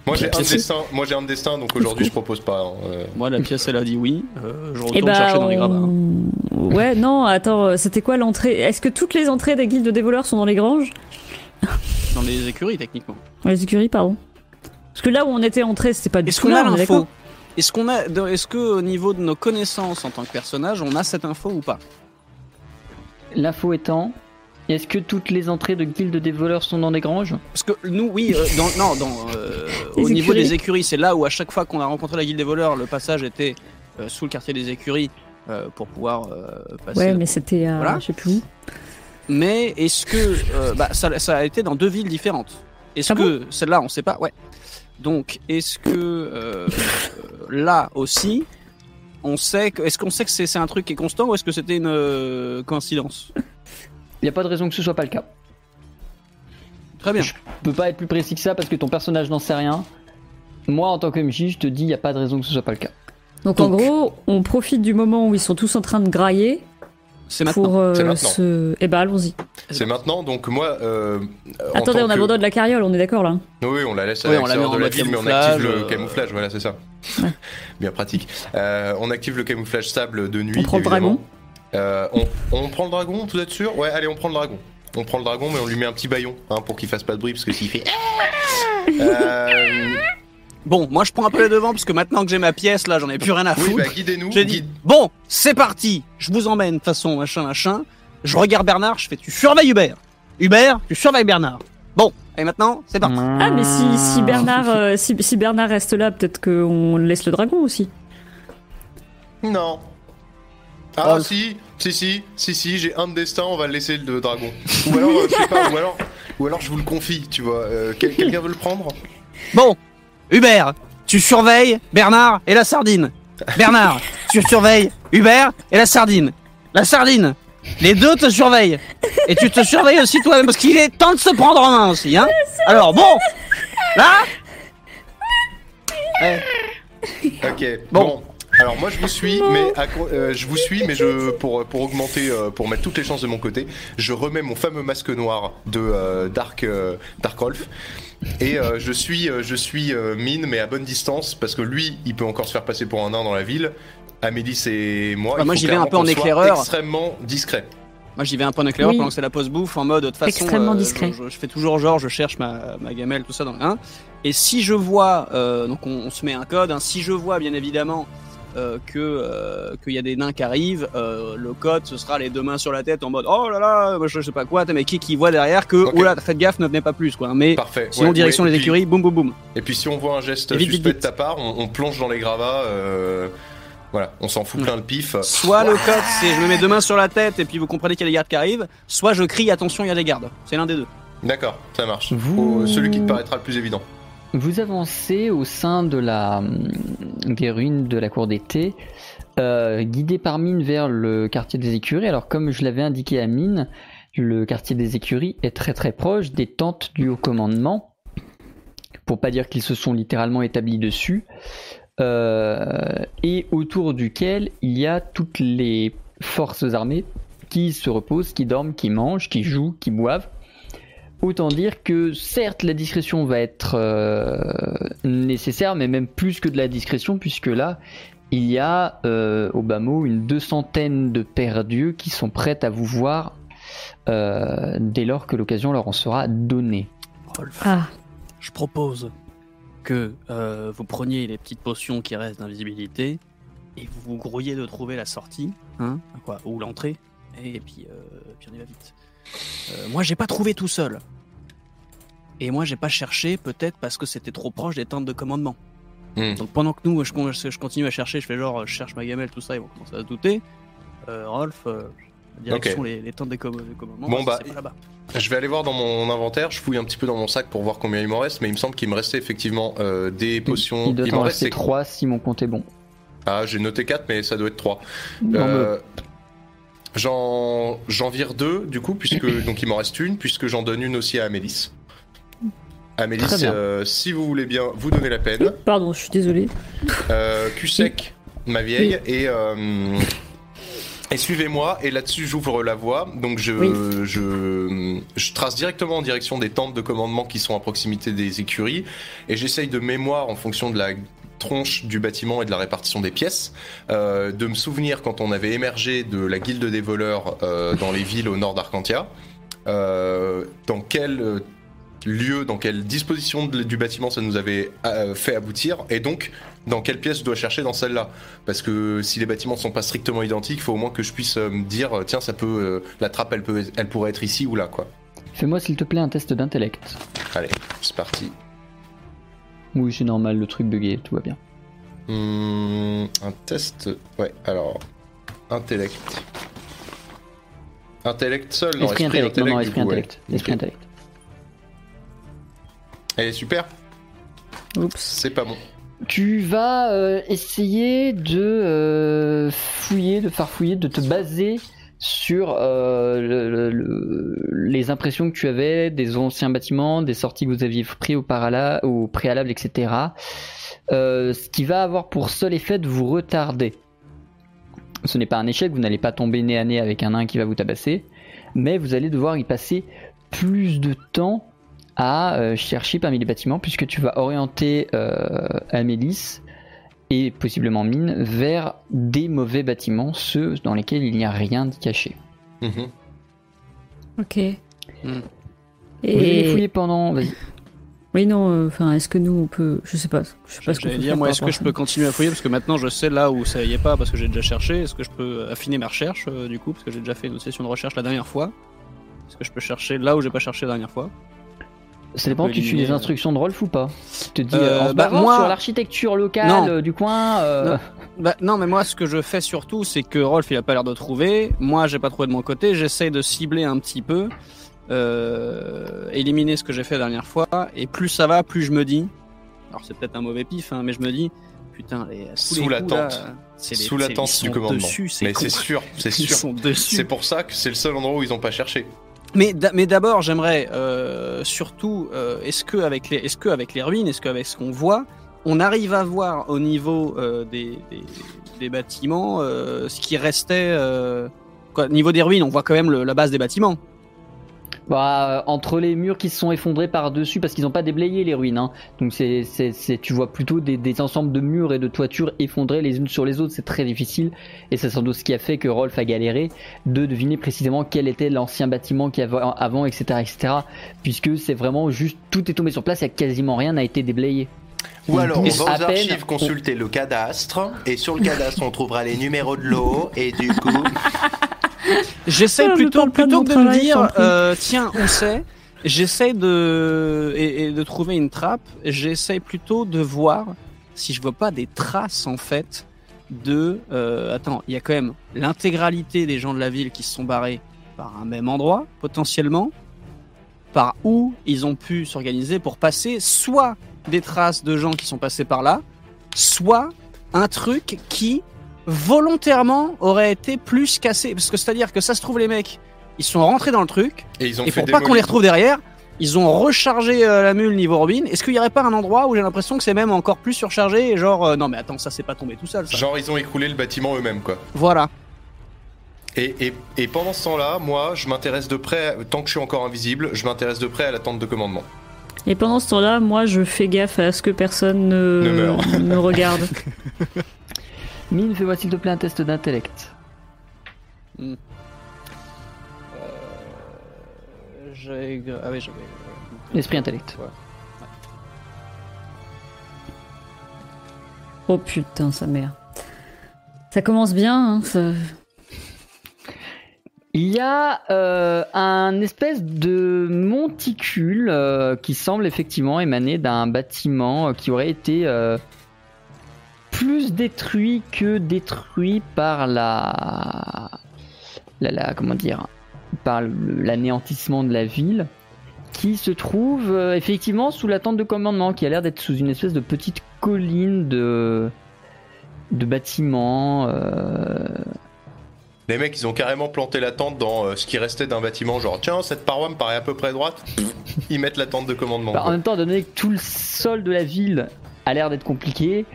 Moi j'ai un destin, moi j'ai un destin, donc aujourd'hui je propose pas. hein, euh. Moi, la pièce, elle a dit oui. Euh, je retourne Eh bah, chercher dans les gravats. on- ouais, non, attends, euh, c'était quoi l'entrée? Est-ce que toutes les entrées des guildes des voleurs sont dans les granges? Dans les écuries, techniquement. Dans les écuries, pardon. Parce que là où on était entré, c'était pas du Est-ce tout qu'on a l'info? Est-ce qu'on a, est-ce que au niveau de nos connaissances en tant que personnage, on a cette info ou pas? L'info étant, est-ce que toutes les entrées de guildes des voleurs sont dans des granges? Parce que nous, oui, euh, dans, non, dans, euh, au niveau écuries. des écuries, c'est là où à chaque fois qu'on a rencontré la guilde des voleurs, le passage était euh, sous le quartier des écuries euh, pour pouvoir euh, passer. Ouais, mais c'était à. Voilà. Je sais plus où. Mais est-ce que euh, bah, ça, ça a été dans deux villes différentes Est-ce Ah que celle-là, on sait pas? Ouais. Donc, est-ce que euh, là aussi, on sait que, est-ce qu'on sait que c'est c'est un truc qui est constant ou est-ce que c'était une euh, coïncidence? Il n'y a pas de raison que ce soit pas le cas. Très bien. Je peux pas être plus précis que ça parce que ton personnage n'en sait rien. Moi, en tant que MJ, je te dis, il n'y a pas de raison que ce soit pas le cas. Donc, en gros, on profite du moment où ils sont tous en train de grailler C'est maintenant. pour euh, C'est maintenant. se. Eh ben, allons-y. C'est maintenant, donc moi. Euh, en Attendez, on que- abandonne la carriole, on est d'accord là? Oui, on la laisse Oui, à on la met l'extérieur en de la ville, mais on active le euh, camouflage, voilà, c'est ça. Ouais. Bien pratique. Euh, on active le camouflage sable de nuit. On prend le dragon. Euh, on, on prend le dragon, vous êtes sûr? Ouais, allez, on prend le dragon. On prend le dragon, mais on lui met un petit baillon hein, pour qu'il fasse pas de bruit, parce que s'il fait. Euh, Bon, moi je prends un peu les devants parce que maintenant que j'ai ma pièce là, j'en ai plus rien à oui, foutre. bah guidez-nous. J'ai dit, guide- bon, c'est parti, je vous emmène, de toute façon, machin, machin. Je regarde Bernard, je fais, tu surveilles Hubert. Hubert, tu surveilles Bernard. Bon, et maintenant, c'est parti. Ah, mais si, si, Bernard, euh, si, si Bernard reste là, peut-être qu'on laisse le dragon aussi. Non. Ah Rolf. si, si, si, si, si, j'ai un de destin, on va le laisser le dragon. Ou alors, euh, je sais pas, ou alors, ou alors je vous le confie, tu vois. Euh, quel- Quelqu'un veut le prendre? Bon, Hubert, tu surveilles Bernard et la sardine. Bernard, tu surveilles Hubert et la sardine. La sardine, les deux te surveillent. Et tu te surveilles aussi toi-même parce qu'il est temps de se prendre en main aussi, hein. Alors bon, là, Ok. Bon. Bon. Alors moi je vous suis, mais à euh, je vous suis, mais je pour pour augmenter, euh, pour mettre toutes les chances de mon côté, je remets mon fameux masque noir de euh, Dark euh, Dark Rolf et euh, je suis euh, je suis euh, mine, mais à bonne distance parce que lui il peut encore se faire passer pour un nain dans la ville. Amélis et moi, Bah, moi, j'y vais un peu en éclaireur. extrêmement discret. moi j'y vais un peu en éclaireur Oui. pendant que c'est la pause bouffe en mode de toute façon. Extrêmement euh, discret. Je, je fais toujours genre, je cherche ma, ma gamelle, tout ça dans le 1. Et si je vois, euh, donc on, on se met un code, hein, si je vois bien évidemment euh, que euh, qu'il y a des nains qui arrivent, euh, le code ce sera les deux mains sur la tête en mode oh là là, moi, je sais pas quoi, mais qui qui voit derrière que Ok. oh là, faites gaffe, ne venez pas plus quoi. Mais Parfait. sinon Ouais, direction ouais, les puis- écuries, boum boum boum. Et puis si on voit un geste vite, vite, suspect de ta part, on, on plonge dans les gravats. Voilà, on s'en fout plein le pif. Soit le code c'est je me mets deux mains sur la tête et puis vous comprenez qu'il y a des gardes qui arrivent, soit je crie attention il y a des gardes. C'est l'un des deux. D'accord, ça marche. Vous- Faut- celui qui te paraîtra le plus évident. Vous avancez au sein de la, des ruines de la cour d'été, euh, guidé par Mine vers le quartier des écuries. Alors comme je l'avais indiqué à Mine, le quartier des écuries est très très proche des tentes du haut commandement, pour pas dire qu'ils se sont littéralement établis dessus, et autour duquel il y a toutes les forces armées qui se reposent, qui dorment, qui mangent, qui jouent, qui boivent. Autant dire que certes la discrétion va être euh, nécessaire, mais même plus que de la discrétion, puisque là, il y a euh, au bas mot une deux centaine de perdus qui sont prêtes à vous voir euh, dès lors que l'occasion leur en sera donnée. Rolf, Ah, je propose que euh, vous preniez les petites potions qui restent d'invisibilité et vous vous grouillez de trouver la sortie, hein, quoi, ou l'entrée, et puis, euh, puis on y va vite. Euh, moi, j'ai pas trouvé tout seul. Et moi, j'ai pas cherché, peut-être parce que c'était trop proche des tentes de commandement. Hmm. Donc pendant que nous, je, je continue à chercher, je fais genre, je cherche ma gamelle, tout ça, ils vont commencer à se douter. Euh, Rolf, euh, direction les, les tentes des com- des commandements. Bon, bah. Je vais aller voir dans mon inventaire, je fouille un petit peu dans mon sac pour voir combien il m'en reste, mais il me semble qu'il me restait effectivement euh, des potions. il doit il en m'en rester restait 3 si mon compte est bon. Ah, j'ai noté 4, mais ça doit être 3. Non, Euh, J'en j'en vire deux, du coup, puisque donc il m'en reste une, puisque j'en donne une aussi à Amélis. Amélis, euh, si vous voulez bien, vous donnez la peine. pardon, je suis désolée. Euh, cul sec, ma vieille, et, euh, et suivez-moi. Et là-dessus, j'ouvre la voie. Donc, je, Oui. je, je trace directement en direction des tentes de commandement qui sont à proximité des écuries. Et j'essaye de mémoire, en fonction de la tronche du bâtiment et de la répartition des pièces, euh, de me souvenir quand on avait émergé de la guilde des voleurs euh, dans les villes au nord d'Arcantia, euh, dans quel lieu, dans quelle disposition de- du bâtiment ça nous avait fait aboutir, et donc dans quelle pièce je dois chercher dans celle-là. Parce que si les bâtiments sont pas strictement identiques, il faut au moins que je puisse euh, me dire, euh, tiens, ça peut, euh, la trappe, elle, peut, elle pourrait être ici ou là, quoi. Fais-moi s'il te plaît un test d'intellect. Allez, c'est parti. Oui, c'est normal, le truc bugué, tout va bien. Hmm, un test, ouais, alors, intellect. Intellect seul, non, esprit intellect, non, non, du esprit coup, ouais. intellect. Esprit intellect. Elle est super, Oups. c'est pas bon. Tu vas euh, essayer de euh, fouiller, de farfouiller, de te baser sur euh, le- le- le- les impressions que tu avais des anciens bâtiments, des sorties que vous aviez pris au, parala- au préalable, etc. Ce qui va avoir pour seul effet de vous retarder. Ce n'est pas un échec, vous n'allez pas tomber nez à nez avec un nain qui va vous tabasser, mais vous allez devoir y passer plus de temps à euh, chercher parmi les bâtiments puisque tu vas orienter euh, Amélis et possiblement Mine vers des mauvais bâtiments, ceux dans lesquels il n'y a rien de caché. Mhm. Ok. Hmm. Vous allez Et fouiller pendant. Vas-y. oui, non. euh, Enfin, est-ce que nous on peut Je sais pas. Je sais pas ce peut dire, moi, est-ce que je peux continuer à fouiller Parce que maintenant, je sais là où ça y est pas, parce que j'ai déjà cherché. Est-ce que je peux affiner ma recherche, euh, du coup, parce que j'ai déjà fait une session de recherche la dernière fois? Est-ce que je peux chercher là où j'ai pas cherché la dernière fois? Ça dépend, tu suis les instructions de Rolf ou pas Tu te dis, Euh, en se bah, moi- sur l'architecture locale Non. euh, du coin. euh, Non. Bah, non, mais moi, ce que je fais surtout, c'est que Rolf, il a pas l'air de trouver. Moi, j'ai pas trouvé de mon côté. J'essaye de cibler un petit peu, euh, éliminer ce que j'ai fait la dernière fois. Et plus ça va, plus je me dis. Alors, c'est peut-être un mauvais pif, hein, mais je me dis, putain, les, Sous les la coups, tente. les- Sous la tente ils sont du commandement. Dessus, Mais c'est sûr, c'est sûr. C'est pour ça que c'est le seul endroit où ils ont pas cherché. Mais, d'a- mais d'abord, j'aimerais euh, surtout, euh, est-ce que avec les, est-ce que avec les ruines, est-ce qu'avec ce qu'on voit, on arrive à voir au niveau euh, des, des, bâtiments euh, ce qui restait. Au niveau des ruines, on voit quand même la base des bâtiments. Bah, euh, entre les murs qui se sont effondrés par-dessus, parce qu'ils n'ont pas déblayé les ruines. hein. Donc c'est, tu vois plutôt des, des ensembles de murs et de toitures effondrés les unes sur les autres. C'est très difficile. Et c'est sans doute ce qui a fait que Rolf a galéré de deviner précisément quel était l'ancien bâtiment qu'il y avait avant, etc., etc. Puisque c'est vraiment juste tout est tombé sur place et quasiment rien n'a été déblayé. Ou On alors, on va aux archives consulter le cadastre, et sur le cadastre, on trouvera les numéros de l'eau, et du coup, J'essaie je plutôt, plutôt que de me dire, euh, tiens, on sait. J'essaie de et, et de trouver une trappe. J'essaie plutôt de voir si je vois pas des traces en fait de. euh, attends, il y a quand même l'intégralité des gens de la ville qui se sont barrés par un même endroit potentiellement, par où ils ont pu s'organiser pour passer soit des traces de gens qui sont passés par là, soit un truc qui volontairement aurait été plus cassé. Parce que c'est-à-dire que ça se trouve, les mecs, ils sont rentrés dans le truc, et ils ont et pour pas qu'on les retrouve derrière, ils ont rechargé euh, la mule niveau Robin. Est-ce qu'il y aurait pas un endroit où j'ai l'impression que c'est même encore plus surchargé et genre, euh, non mais attends, ça c'est pas tombé tout seul, ça. Genre, ils ont écroulé le bâtiment eux-mêmes, quoi. Voilà. Et, et, et pendant ce temps-là, moi, je m'intéresse de près, tant que je suis encore invisible, je m'intéresse de près à la tente de commandement. Et pendant ce temps-là, moi, je fais gaffe à ce que personne ne, ne regarde. Mine, fais-moi s'il te plaît un test d'intellect. J'ai... Ah oui, j'avais... Esprit intellect. Oh putain, sa mère. Ça commence bien, hein, ça- Il y a euh, un espèce de monticule euh, qui semble effectivement émaner d'un bâtiment euh, qui aurait été plus détruit que détruit par la, la, la- comment dire, par l'anéantissement de la ville, qui se trouve effectivement sous la tente de commandement, qui a l'air d'être sous une espèce de petite colline de de bâtiments. Les mecs, ils ont carrément planté la tente dans euh, ce qui restait d'un bâtiment, genre, tiens, cette paroi me paraît à peu près droite. Ils mettent la tente de commandement. Bah, en même temps, donné que tout le sol de la ville a l'air d'être compliqué,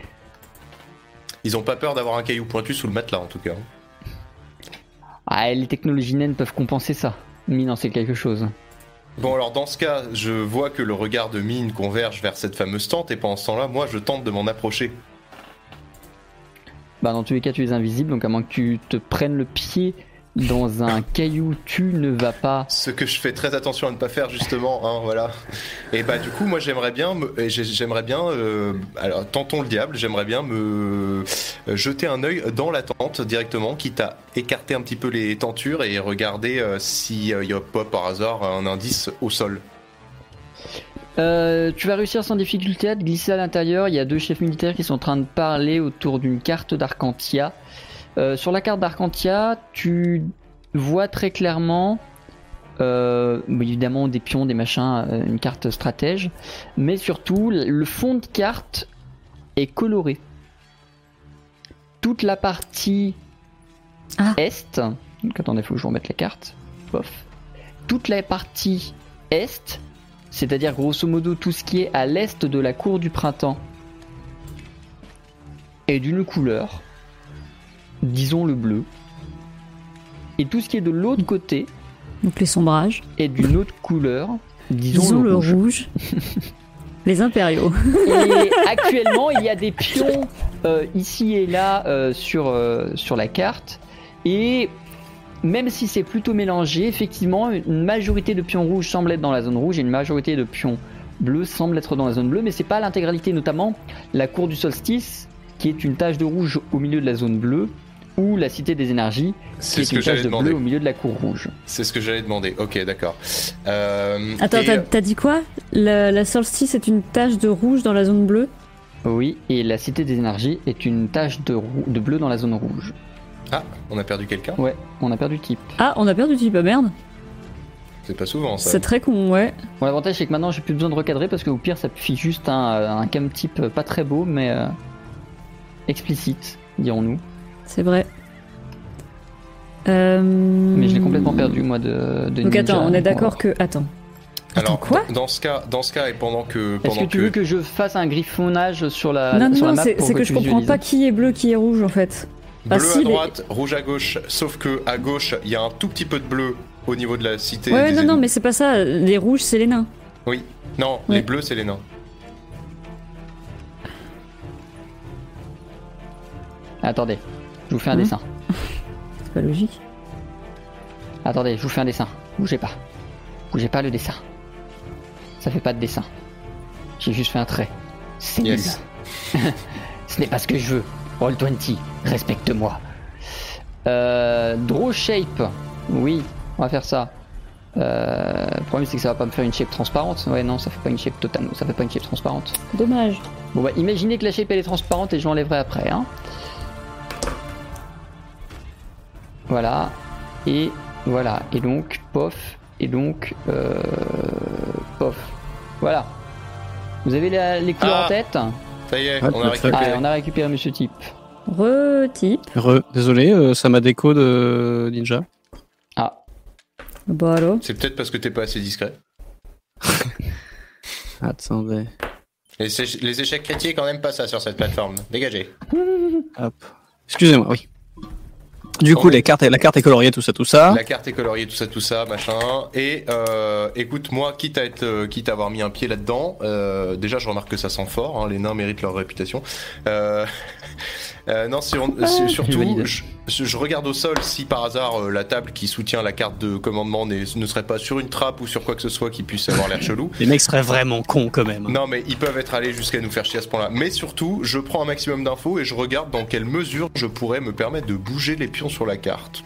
Ils ont pas peur d'avoir un caillou pointu sous le matelas, en tout cas. ah, les technologies naines peuvent compenser ça. Mine en sait quelque chose. Bon, alors dans ce cas, je vois que le regard de mine converge vers cette fameuse tente, et pendant ce temps-là, moi, je tente de m'en approcher. Bah, dans tous les cas, tu es invisible, donc à moins que tu te prennes le pied dans un caillou, tu ne vas pas. Ce que je fais très attention à ne pas faire justement, hein, voilà. Et bah du coup, moi j'aimerais bien, me- j'aimerais bien, euh, alors tentons le diable, j'aimerais bien me euh, jeter un œil dans la tente directement, quitte à écarter un petit peu les tentures et regarder euh, s'il y a pas par hasard un indice au sol. Euh, tu vas réussir sans difficulté à te glisser à l'intérieur. Il y a deux chefs militaires qui sont en train de parler autour d'une carte d'Arcantia. Euh, sur la carte d'Arcantia, tu vois très clairement, euh, évidemment, des pions, des machins, une carte stratège, mais surtout, le fond de carte est coloré. Toute la partie Ah. est, donc attendez, faut que je vous remette la carte. Pof. Toute la partie est c'est-à-dire grosso modo tout ce qui est à l'est de la cour du printemps est d'une couleur, disons le bleu, et tout ce qui est de l'autre côté Donc les sombrages. est d'une autre couleur, disons, Disons le le rouge. rouge. les impériaux. Et actuellement, il y a des pions euh, ici et là euh, sur, euh, sur la carte. Et même si c'est plutôt mélangé, effectivement, une majorité de pions rouges semble être dans la zone rouge et une majorité de pions bleus semble être dans la zone bleue, mais c'est pas l'intégralité, notamment la cour du solstice, qui est une tache de rouge au milieu de la zone bleue, ou la cité des énergies, qui est une tache de bleu au milieu de la cour rouge. C'est ce que j'allais demander. Ok, d'accord. Euh, Attends, et, t'as dit quoi? La, la solstice est une tache de rouge dans la zone bleue? Oui, et la cité des énergies est une tache de, de bleu dans la zone rouge. Ah, on a perdu quelqu'un. Ouais, on a perdu type. Ah, on a perdu type, ah merde. C'est pas souvent ça. C'est très con, ouais. Bon, l'avantage c'est que maintenant j'ai plus besoin de recadrer parce que au pire ça suffit juste un, un cam type pas très beau mais euh, explicite, dirons-nous. C'est vrai. Euh... Mais je l'ai complètement perdu moi de, de Donc ninja, attends, on est d'accord que. Attends. Attends, Alors, quoi dans, ce cas, dans ce cas, et pendant que, Est-ce pendant que tu veux que je fasse un griffonnage sur la, non, sur non, la map c'est pour c'est que, que je tu comprends pas qui est bleu, qui est rouge en fait. Bleu Ah, si, à droite, rouge à gauche, sauf que à gauche, il y a un tout petit peu de bleu au niveau de la cité. Ouais, non, non, mais c'est pas ça. Les rouges, c'est les nains. Oui. Non, Ouais. les bleus, c'est les nains. Attendez, je vous fais un Hmm. dessin. C'est pas logique. Attendez, je vous fais un dessin. Bougez pas. Bougez pas le dessin. Ça fait pas de dessin. J'ai juste fait un trait. C'est Yes. nul. Ce n'est pas ce que je veux. Roll20, respecte-moi. Euh, draw shape. Oui, on va faire ça. Euh, le problème c'est que ça va pas me faire une shape transparente. Ouais, non, ça fait pas une shape totale. Ça fait pas une shape transparente. Dommage. Bon bah imaginez que la shape elle est transparente et je l'enlèverai après. Hein. Voilà. Et voilà. Et donc, pof. Et donc, euh, pof. Voilà. Vous avez la- les couleurs Ah. en tête? Ça y est, Ouais, on a récupéré. Ah, on a récupéré Monsieur Type. Retype. Re, désolé, euh, ça m'a déco de Ninja. Ah, Bah alors? C'est peut-être parce que t'es pas assez discret. Attendez. Les, éche- les échecs critiques, on n'aime pas ça sur cette plateforme. Dégagez. Hop. Excusez-moi, oui. Du coup, les cartes, la carte est coloriée, tout ça, tout ça. La carte est coloriée, tout ça, tout ça, machin. Et euh, écoute, moi, quitte à être, euh, quitte à avoir mis un pied là-dedans, euh, déjà, je remarque que ça sent fort. hein, les nains méritent leur réputation. Euh, non, je surtout, je, je- regarde au sol si par hasard euh, la table qui soutient la carte de commandement ne serait pas sur une trappe ou sur quoi que ce soit qui puisse avoir l'air chelou. Les mecs seraient vraiment cons quand même. Non, mais ils peuvent être allés jusqu'à nous faire chier à ce point-là. Mais surtout, je prends un maximum d'infos et je regarde dans quelle mesure je pourrais me permettre de bouger les pions sur la carte.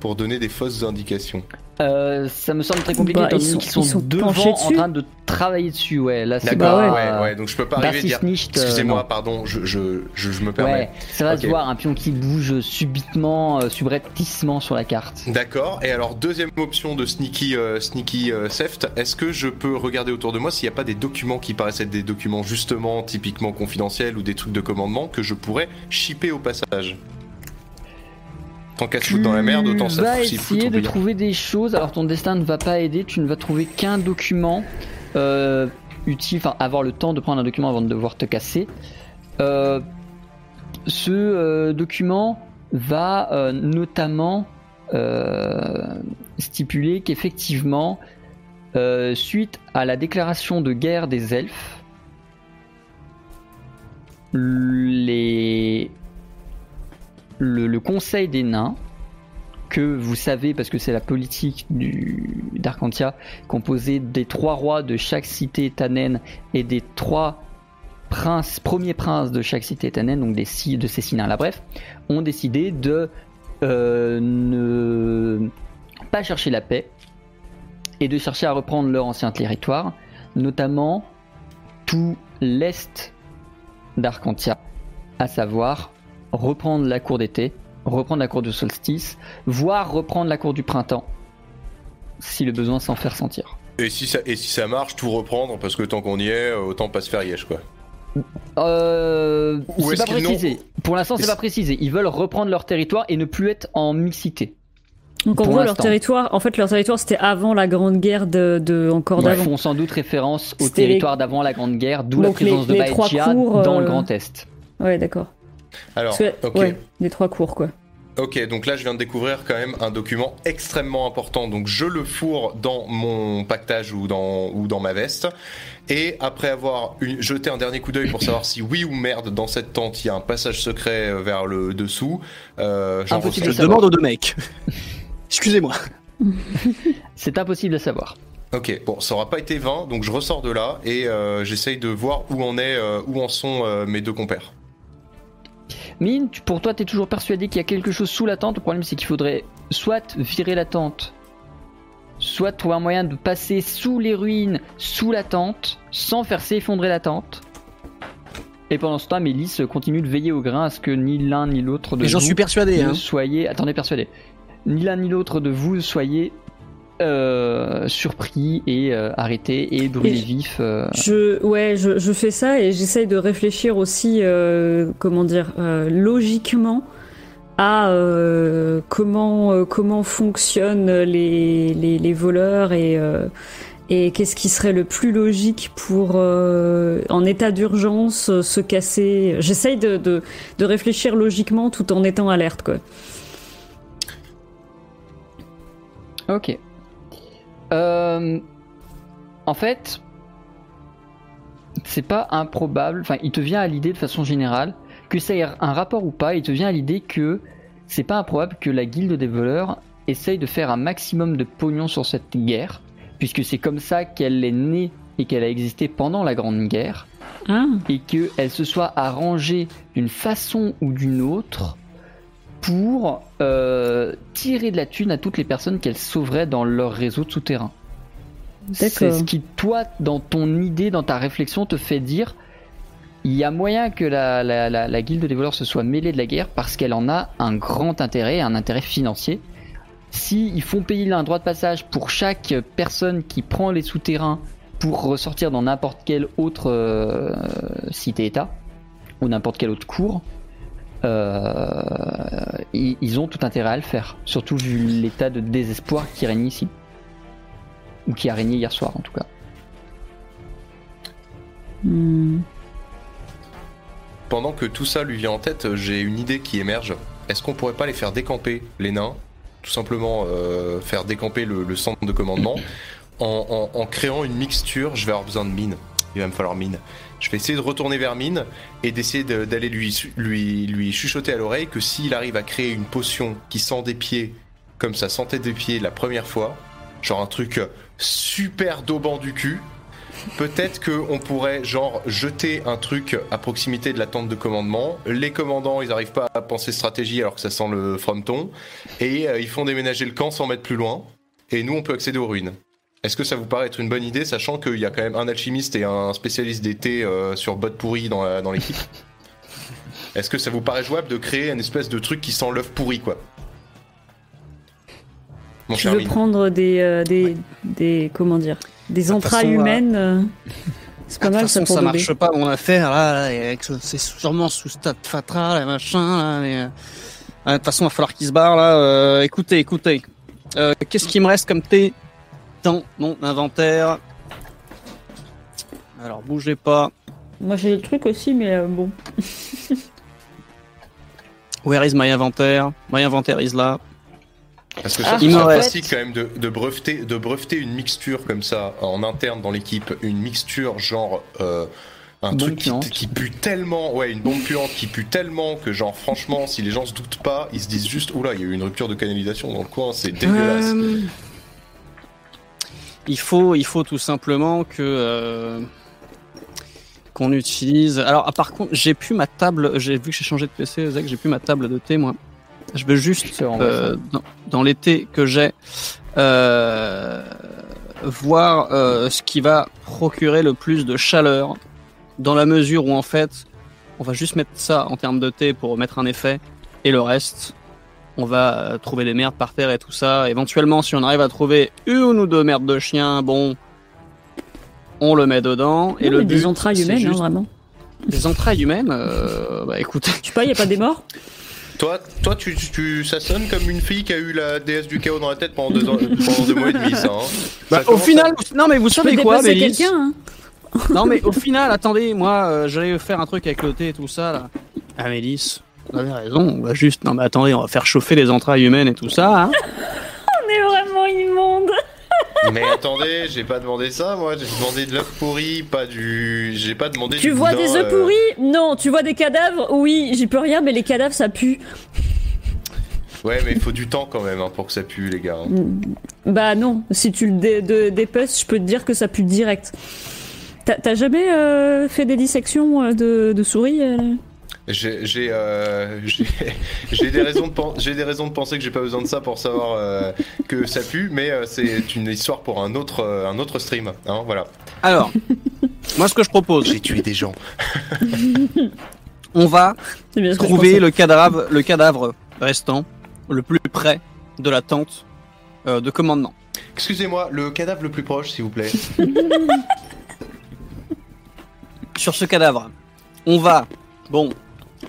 Pour donner des fausses indications. euh, ça me semble très compliqué Bah, étant donné sont- qu'ils sont, sont devant en dessus. train de travailler dessus. Ouais, là c'est pas. ouais, ouais, donc je peux pas arriver dire. Euh, Excusez-moi, non. pardon, je, je, je, je me permets. Ouais, ça va se voir un pion qui bouge subitement, euh, subrepticement sur la carte. D'accord, et alors deuxième option de sneaky, euh, sneaky euh, theft, est-ce que je peux regarder autour de moi s'il n'y a pas des documents qui paraissent être des documents justement typiquement confidentiels ou des trucs de commandement que je pourrais shipper au passage? Tant qu'à se foutre dans la merde, autant ça foutre essayer de trouver des choses. Alors ton destin ne va pas aider. Tu ne vas trouver qu'un document euh, utile. Enfin, avoir le temps de prendre un document avant de devoir te casser. Euh, ce euh, document va notamment stipuler qu'effectivement, suite à la déclaration de guerre des elfes, les le, Conseil des Nains, que vous savez parce que c'est la politique d'Arcantia, composé des trois rois de chaque cité tanène et des trois premiers princes de chaque cité tanène, donc des de ces six nains là, bref, ont décidé de euh, ne pas chercher la paix et de chercher à reprendre leur ancien territoire, notamment tout l'est d'Arcantia, à savoir reprendre la cour d'été, reprendre la cour de solstice, voire reprendre la cour du printemps, si le besoin s'en faire sentir. Et si, ça, et si ça marche, tout reprendre, parce que tant qu'on y est, autant pas se faire yesh quoi. Euh, c'est est-ce pas précisé. Pour l'instant, c'est pas précisé. Ils veulent reprendre leur territoire et ne plus être en mixité. Donc en gros, leur territoire, en fait, leur territoire, c'était avant la Grande Guerre de, de encore Ils d'avant. font sans doute référence au les- territoire d'avant la Grande Guerre, d'où la les- présence de cours, dans le euh, Grand Est. Ouais, d'accord. Alors, que- ok. Ouais, les trois cours, quoi. Ok, donc là je viens de découvrir quand même un document extrêmement important. Donc je le fourre dans mon pactage ou dans, ou dans ma veste. Et après avoir jeté un dernier coup d'œil pour savoir si oui ou merde dans cette tente il y a un passage secret euh, vers le dessous, euh, j'en Je de demande aux deux mecs. Excusez-moi. C'est impossible à savoir. Ok, bon, ça aura pas été vain, donc je ressors de là et euh, j'essaye de voir où en est, euh, où en sont euh, mes deux compères. Mine, pour toi, t'es toujours persuadé qu'il y a quelque chose sous la tente. Le problème, c'est qu'il faudrait soit virer la tente, soit trouver un moyen de passer sous les ruines, sous la tente, sans faire s'effondrer la tente. Et pendant ce temps, Mélisse continue de veiller au grain à ce que ni l'un ni l'autre de Et j'en vous suis persuadé. Hein. soyez. Attendez, persuadé. Ni l'un ni l'autre de vous soyez euh, surpris et euh, arrêtés et je- vifs. euh. Je, ouais, je, je fais ça et j'essaye de réfléchir aussi, comment dire, logiquement à comment comment fonctionnent les, les, les voleurs et et qu'est-ce qui serait le plus logique pour en état d'urgence se casser. J'essaye de, de de réfléchir logiquement tout en étant alerte quoi. Ok. Euh, en fait, c'est pas improbable. Enfin, il te vient à l'idée de façon générale que ça ait un rapport ou pas. Il te vient à l'idée que c'est pas improbable que la guilde des voleurs essaye de faire un maximum de pognon sur cette guerre, puisque c'est comme ça qu'elle est née et qu'elle a existé pendant la Grande Guerre. Ah, et qu'elle se soit arrangée d'une façon ou d'une autre pour euh, tirer de la thune à toutes les personnes qu'elle sauverait dans leur réseau de souterrain. C'est ce qui, toi, dans ton idée, dans ta réflexion, te fait dire il y a moyen que la, la, la, la guilde des voleurs se soit mêlée de la guerre parce qu'elle en a un grand intérêt, un intérêt financier. Si ils font payer un droit de passage pour chaque personne qui prend les souterrains pour ressortir dans n'importe quelle autre euh, cité-état ou n'importe quelle autre cour, euh, ils, ils ont tout intérêt à le faire. Surtout vu l'état de désespoir qui règne ici. Ou qui a régné hier soir en tout cas. Hmm. Pendant que tout ça lui vient en tête, j'ai une idée qui émerge. Est-ce qu'on pourrait pas les faire décamper, les nains? Tout simplement euh, faire décamper le, le centre de commandement en, en- en créant une mixture. Je vais avoir besoin de mine. Il va me falloir mine. Je vais essayer de retourner vers mine et d'essayer de- d'aller lui, lui, lui chuchoter à l'oreille que s'il arrive à créer une potion qui sent des pieds comme ça sentait des pieds la première fois, genre un truc super daubant du cul, Peut-être qu'on pourrait genre jeter un truc à proximité de la tente de commandement. Les commandants, ils n'arrivent pas à penser stratégie alors que ça sent le fronton. Et euh, ils font déménager le camp sans mettre plus loin. Et nous, on peut accéder aux ruines. Est-ce que ça vous paraît être une bonne idée, sachant qu'il y a quand même un alchimiste et un spécialiste d'été euh, sur bottes pourries dans, dans l'équipe? Est-ce que ça vous paraît jouable de créer une espèce de truc qui sent l'œuf pourri, quoi? Mon Tu cher veux Mine. prendre des, euh, des, des, comment dire, des toute entrailles façon, humaines euh, C'est pas De mal toute ça façon, pour ça dober. marche pas mon affaire là, là, et avec ce- c'est sûrement sous stade fatra, les machins là. euh, De toute façon, il va falloir qu'il se barre là. Euh, écoutez, écoutez. Euh, Qu'est-ce qui me reste comme thé? Dans mon inventaire Alors, bougez pas. Moi j'ai le truc aussi, mais euh, bon. Where is my inventaire? My inventaire is là. Parce que Ah, ça, il c'est quand même de, de, breveter, de breveter une mixture comme ça en interne dans l'équipe, une mixture genre euh, un Bombe truc qui pue tellement, ouais, une bombe puante qui pue tellement que genre franchement, si les gens se doutent pas, ils se disent juste oula, il y a eu une rupture de canalisation dans le coin, c'est dégueulasse. Euh, il faut, il faut tout simplement que euh, qu'on utilise. Alors, ah, par contre, j'ai plus ma table. J'ai vu que j'ai changé de PC, Zach, j'ai plus ma table de thé, moi. Je veux juste euh, dans, dans les thés que j'ai euh, voir ce qui va procurer le plus de chaleur, dans la mesure où en fait, on va juste mettre ça en termes de thé pour mettre un effet, et le reste, on va euh, trouver des merdes par terre et tout ça. Éventuellement, si on arrive à trouver une ou deux merdes de chien, bon, on le met dedans. Et le but, des entrailles humaines, hein, vraiment. des entrailles humaines. euh, bah écoutez, Tu sais pas, y a pas des morts? Toi, toi, tu, tu, ça sonne comme une fille qui a eu la déesse du chaos dans la tête pendant deux, ans, pendant deux mois et demi, ça. Hein. bah, Ça au à- final, non mais vous savez quoi, Mélisse quelqu'un, hein Non mais au final, attendez, moi, euh, j'allais faire un truc avec le thé et tout ça là. Ah Mélisse, vous avez raison, on va juste, non mais attendez, on va faire chauffer les entrailles humaines et tout ça. Hein. On est vraiment immonde Mais attendez, j'ai pas demandé ça, moi. J'ai demandé de l'œuf pourri, pas du. J'ai pas demandé Tu du vois boudin, des œufs euh, pourris? Non. Tu vois des cadavres? Oui, j'y peux rien, mais les cadavres ça pue. Ouais, mais il faut du temps quand même hein, pour que ça pue, les gars. hein. Bah non, si tu le dé- dépeces, je peux te dire que ça pue direct. T'as t'as jamais euh, fait des dissections euh, de, de souris euh J'ai j'ai, euh, des raisons de des raisons de penser que j'ai pas besoin de ça pour savoir euh, que ça pue, mais euh, c'est une histoire pour un autre euh, un autre stream. Hein, voilà. Alors, moi ce que je propose, J'ai tué des gens. on va trouver le cadavre, le cadavre restant le plus près de la tente euh, de commandement. Excusez-moi, le cadavre le plus proche, s'il vous plaît. Sur ce cadavre, on va, bon,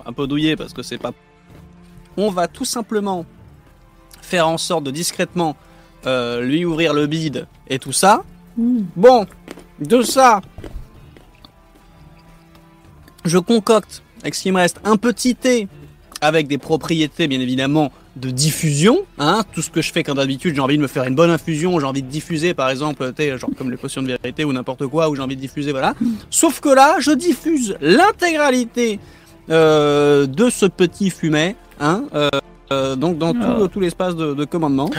un peu douiller parce que c'est pas. On va tout simplement faire en sorte de discrètement euh, lui ouvrir le bide et tout ça. Hmm. Bon, de ça, je concocte, avec ce qui me reste, un petit thé avec des propriétés, bien évidemment, de diffusion. Hein, tout ce que je fais quand d'habitude, j'ai envie de me faire une bonne infusion, j'ai envie de diffuser, par exemple, genre comme les potions de vérité ou n'importe quoi, où j'ai envie de diffuser, voilà. Sauf que là, je diffuse l'intégralité euh, de ce petit fumet, hein, euh, euh, donc dans tout, Ah. tout l'espace de, de commandement.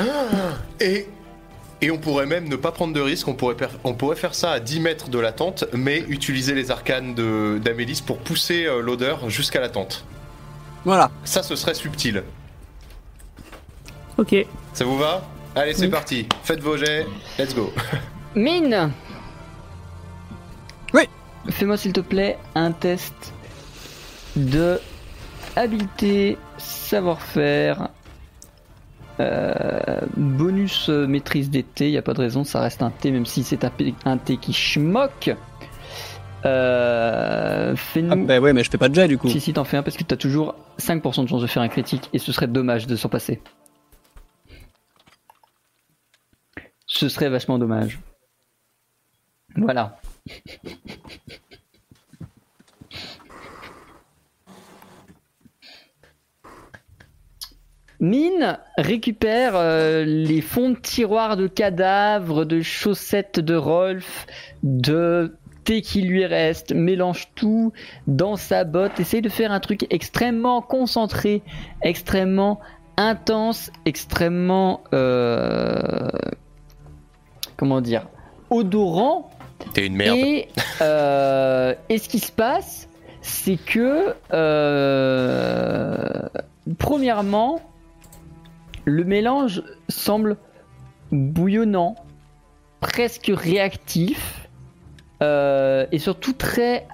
Et Et on pourrait même ne pas prendre de risque, on pourrait, on pourrait faire ça à 10 mètres de la tente, mais utiliser les arcanes d'Amélis pour pousser l'odeur jusqu'à la tente. Voilà. Ça, ce serait subtil. Ok. Ça vous va Allez, c'est Oui. parti. Faites vos jets, let's go. Mine Oui. Fais-moi s'il te plaît un test de habileté, savoir-faire, euh, bonus euh, maîtrise des T, y a pas de raison, ça reste un T même si c'est un, T qui schmock. Euh, Fais-nous... Ah, bah ouais, mais je fais pas de jet du coup. Si, si, t'en fais un parce que t'as toujours 5% de chance de faire un critique et ce serait dommage de s'en passer. Ce serait vachement dommage. Voilà. Mine récupère euh, les fonds de tiroirs de cadavres, de chaussettes de Rolf, de thé qui lui reste, mélange tout dans sa botte, essaye de faire un truc extrêmement concentré, extrêmement intense, extrêmement euh, comment dire odorant T'es une merde. et, euh, et ce qui se passe, c'est que, euh, premièrement, le mélange semble bouillonnant, presque réactif, euh, et surtout très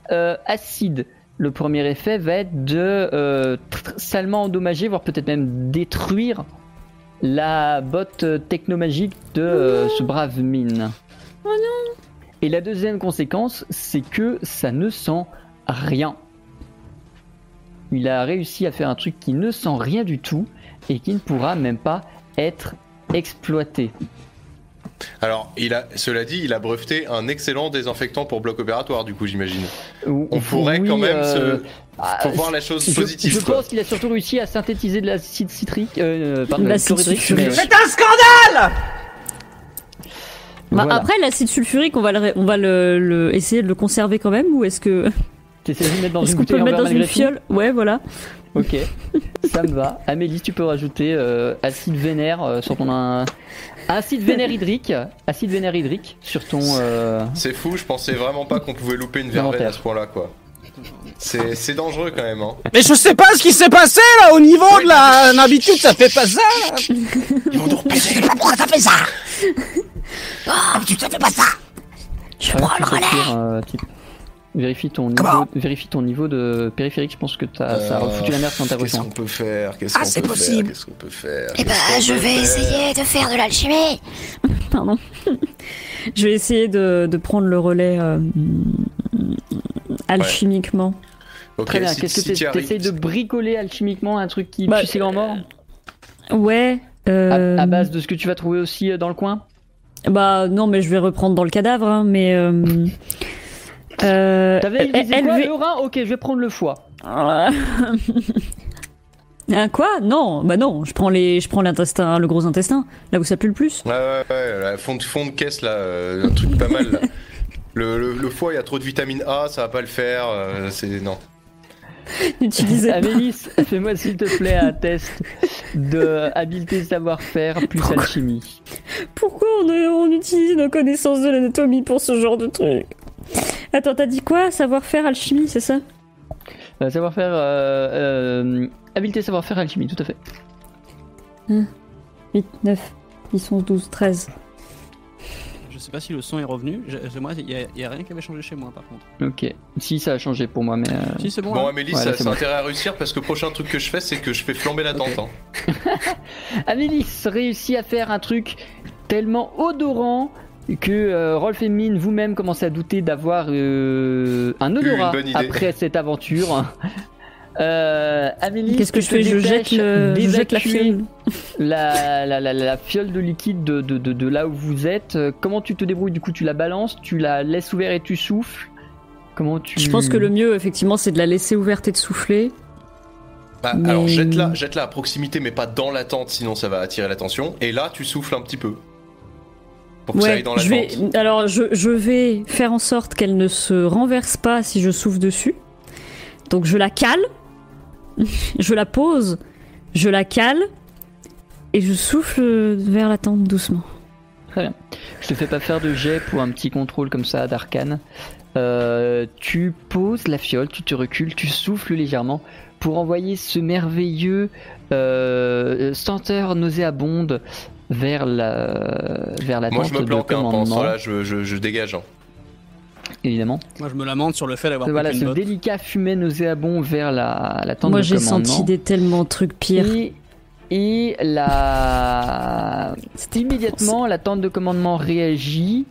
acide. Le premier effet va être de salement endommager, voire peut-être même détruire la botte technomagique de euh, ce brave mine. Et la deuxième conséquence, c'est que ça ne sent rien. Il a réussi à faire un truc qui ne sent rien du tout et qui ne pourra même pas être exploité. Alors, il a, cela dit, il a breveté un excellent désinfectant pour bloc opératoire, du coup, j'imagine. On pourrait quand même se- ah, Faut voir la chose positive. je pense qu'il a surtout réussi à synthétiser de l'acide citrique, euh, pardon, L'acide chlorhydrique, sulfurique. mais- C'est un scandale Bah, Voilà. Après, l'acide sulfurique, on va, le, ré- on va le, le- essayer de le conserver quand même ou est-ce que T'essaies de le mettre dans est-ce une qu'on peut le mettre dans une fiole Ouais, voilà. Ok, ça me va. Amélie, tu peux rajouter euh, acide vénère euh, sur ton un- acide vénère hydrique, acide vénère hydrique sur ton. euh, C'est fou, je pensais vraiment pas qu'on pouvait louper une verveine à ce point-là, quoi. C'est c'est dangereux quand même, hein. Mais je sais pas ce qui s'est passé là au niveau de la l'habitude, ça fait pas ça. Ils vont nous repérer. Pourquoi t'as fait ça? Oh, tu te fais pas ça Je prends le relais euh, type- Vérifie ton, niveau, vérifie ton niveau de périphérique, je pense que t'as- ça a Euh, foutu la merde sans ta Qu'est-ce qu'on peut faire? Qu'est-ce Ah, qu'on c'est peut possible. faire Qu'est-ce qu'on peut faire? Eh ben, je vais faire? essayer de faire de l'alchimie Pardon. Je vais essayer de, de prendre le relais euh, alchimiquement. Ok, Très bien, si- qu'est-ce que si tu essayes de bricoler alchimiquement un truc qui Bah, pue ses grands morts Ouais. à, euh, à base de ce que tu vas trouver aussi euh, dans le coin Bah non, mais je vais reprendre dans le cadavre, hein, mais. Euh, euh, T'avais quoi Le rein Ok, je vais prendre le foie. Un quoi? Non, bah non, je prends les, je prends l'intestin, le gros intestin, là où ça pue le plus. Ouais, ouais, ouais, la fond de, fond de caisse là, euh, un truc pas mal là. Le, le, le foie, il y a trop de vitamine A, ça va pas le faire. euh, c'est non. N'utilisez pas. Amélis, fais-moi s'il te plaît un test de habileté savoir-faire plus Pourquoi alchimie. Pourquoi on, on utilise nos connaissances de l'anatomie pour ce genre de truc Attends, t'as dit quoi? Savoir-faire alchimie, c'est ça? Euh, savoir-faire, euh, euh, habileté savoir-faire alchimie, tout à fait. 8, 9, 10, 11, 12, 13. Je sais pas si le son est revenu. Je- moi, il y, a- a rien qui avait changé chez moi par contre. Ok. Si, ça a changé pour moi, mais. euh, Si c'est bon. Bon, là Amélie, Ouais, ça c'est bon. intérêt à réussir parce que le prochain truc que je fais, c'est que je fais flamber la tente. hein. Amélis réussit à faire un truc tellement odorant que euh, Rolf et Mine vous-même commencez à douter d'avoir euh, un odorat après cette aventure. Euh, Amélie, Qu'est-ce que je fais? Je jette, le, je jette la fiole. la, la, la, la fiole de liquide de, de, de, de là où vous êtes. Comment tu te débrouilles? Du coup, tu la balances, tu la laisses ouverte et tu souffles. Comment tu Je pense que le mieux, effectivement, c'est de la laisser ouverte et de souffler. Bah, Mais- Alors jette-la, jette-la à proximité, mais pas dans la tente, sinon ça va attirer l'attention. Et là, tu souffles un petit peu pour que ça aille dans la je vais, tente. alors je, je vais faire en sorte qu'elle ne se renverse pas si je souffle dessus. Donc je la cale, je la pose, je la cale et je souffle vers la tente doucement. Très bien. Je te fais pas faire de jet pour un petit contrôle comme ça d'arcane. Euh, tu poses la fiole, tu te recules, tu souffles légèrement pour envoyer ce merveilleux euh, senteur nauséabonde vers la vers la Moi, je tente me de planque hein, pendant ce commandement. temps-là, je, je, je dégage. hein. Évidemment. Moi, je me lamente sur le fait d'avoir Voilà, ce délicat fumet nauséabond vers la, la tente Moi de j'ai commandement. senti des tellement trucs pires. Et, et la... immédiatement, la tente de commandement réagit.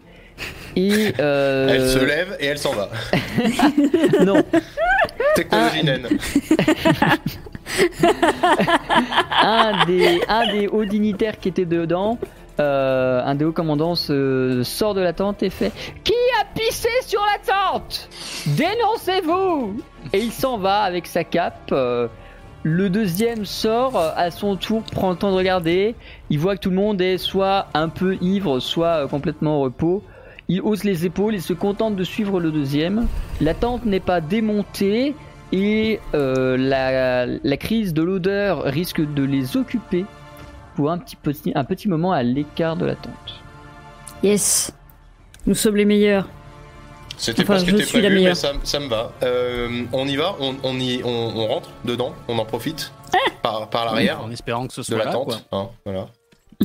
Et euh, Elle se lève et elle s'en va. Non, Technologie naine. un des, un des hauts dignitaires qui était dedans, euh, un des hauts commandants sort de la tente et fait Qui a pissé sur la tente? Dénoncez-vous Et il s'en va avec sa cape. euh, le deuxième sort à son tour, prend le temps de regarder. Il voit que tout le monde est soit un peu ivre, soit euh, complètement au repos. Il hausse les épaules et se contente de suivre le deuxième. La tente n'est pas démontée et la crise de l'odeur risque de les occuper pour un petit, petit, un petit moment à l'écart de la tente. Yes. Nous sommes les meilleurs. C'était Enfin, pas ce qui je était suis la prévu, mais meilleure. ça, ça me va. Euh, on y va, on, on y, on, on rentre dedans, on en profite par, par l'arrière En espérant que ce de soit la là, tente. quoi. hein, voilà.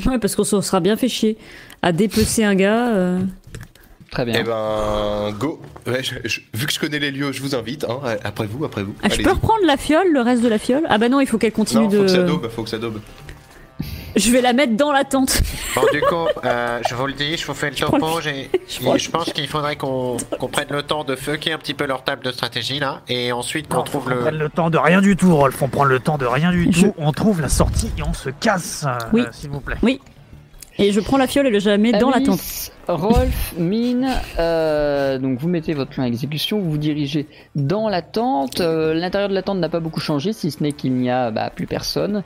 Ouais, parce qu'on se sera bien fait chier à dépecer un gars. euh, Très bien. Eh ben, go. Ouais, je- je- vu que je connais les lieux, je vous invite. Hein, après vous, après vous. Ah, je peux reprendre la fiole, le reste de la fiole? Ah bah non, il faut qu'elle continue Non, de. faut que ça daube, faut que ça daube. Je vais la mettre dans la tente. Bon, du coup, euh, je vous le dis, je vous fais le Je topo. le- je le- pense qu'il faudrait qu'on prenne le temps de fucker un petit peu leur table de stratégie là, et ensuite qu'on trouve on le. prend le temps de rien du tout, Rolf. On prend le temps de rien du Je- tout. On trouve la sortie et on se casse, euh, Oui. s'il vous plaît. Et je prends la fiole et je la mets dans la tente. Rolf, Mine, euh, donc vous mettez votre plan à exécution, vous vous dirigez dans la tente. Euh, L'intérieur de la tente n'a pas beaucoup changé, si ce n'est qu'il n'y a bah, plus personne.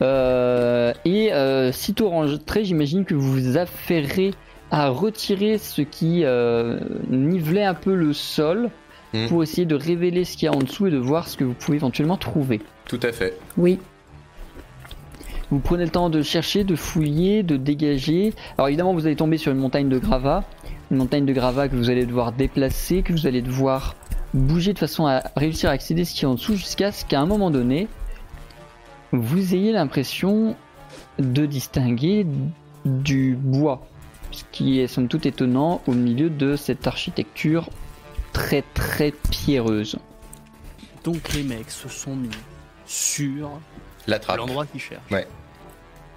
Euh, et euh, sitôt rentré, j'imagine que vous vous affairez à retirer ce qui euh, nivelait un peu le sol Mm. pour essayer de révéler ce qu'il y a en dessous et de voir ce que vous pouvez éventuellement trouver. Tout à fait. Oui. Vous prenez le temps de chercher, de fouiller, de dégager. Alors évidemment, vous allez tomber sur une montagne de gravats. Une montagne de gravats que vous allez devoir déplacer, que vous allez devoir bouger de façon à réussir à accéder à ce qui est en dessous jusqu'à ce qu'à un moment donné, vous ayez l'impression de distinguer du bois. Ce qui est somme toute étonnant au milieu de cette architecture très très pierreuse. Donc les mecs se sont mis sur La trappe. l'endroit qu'ils cherchent. Ouais.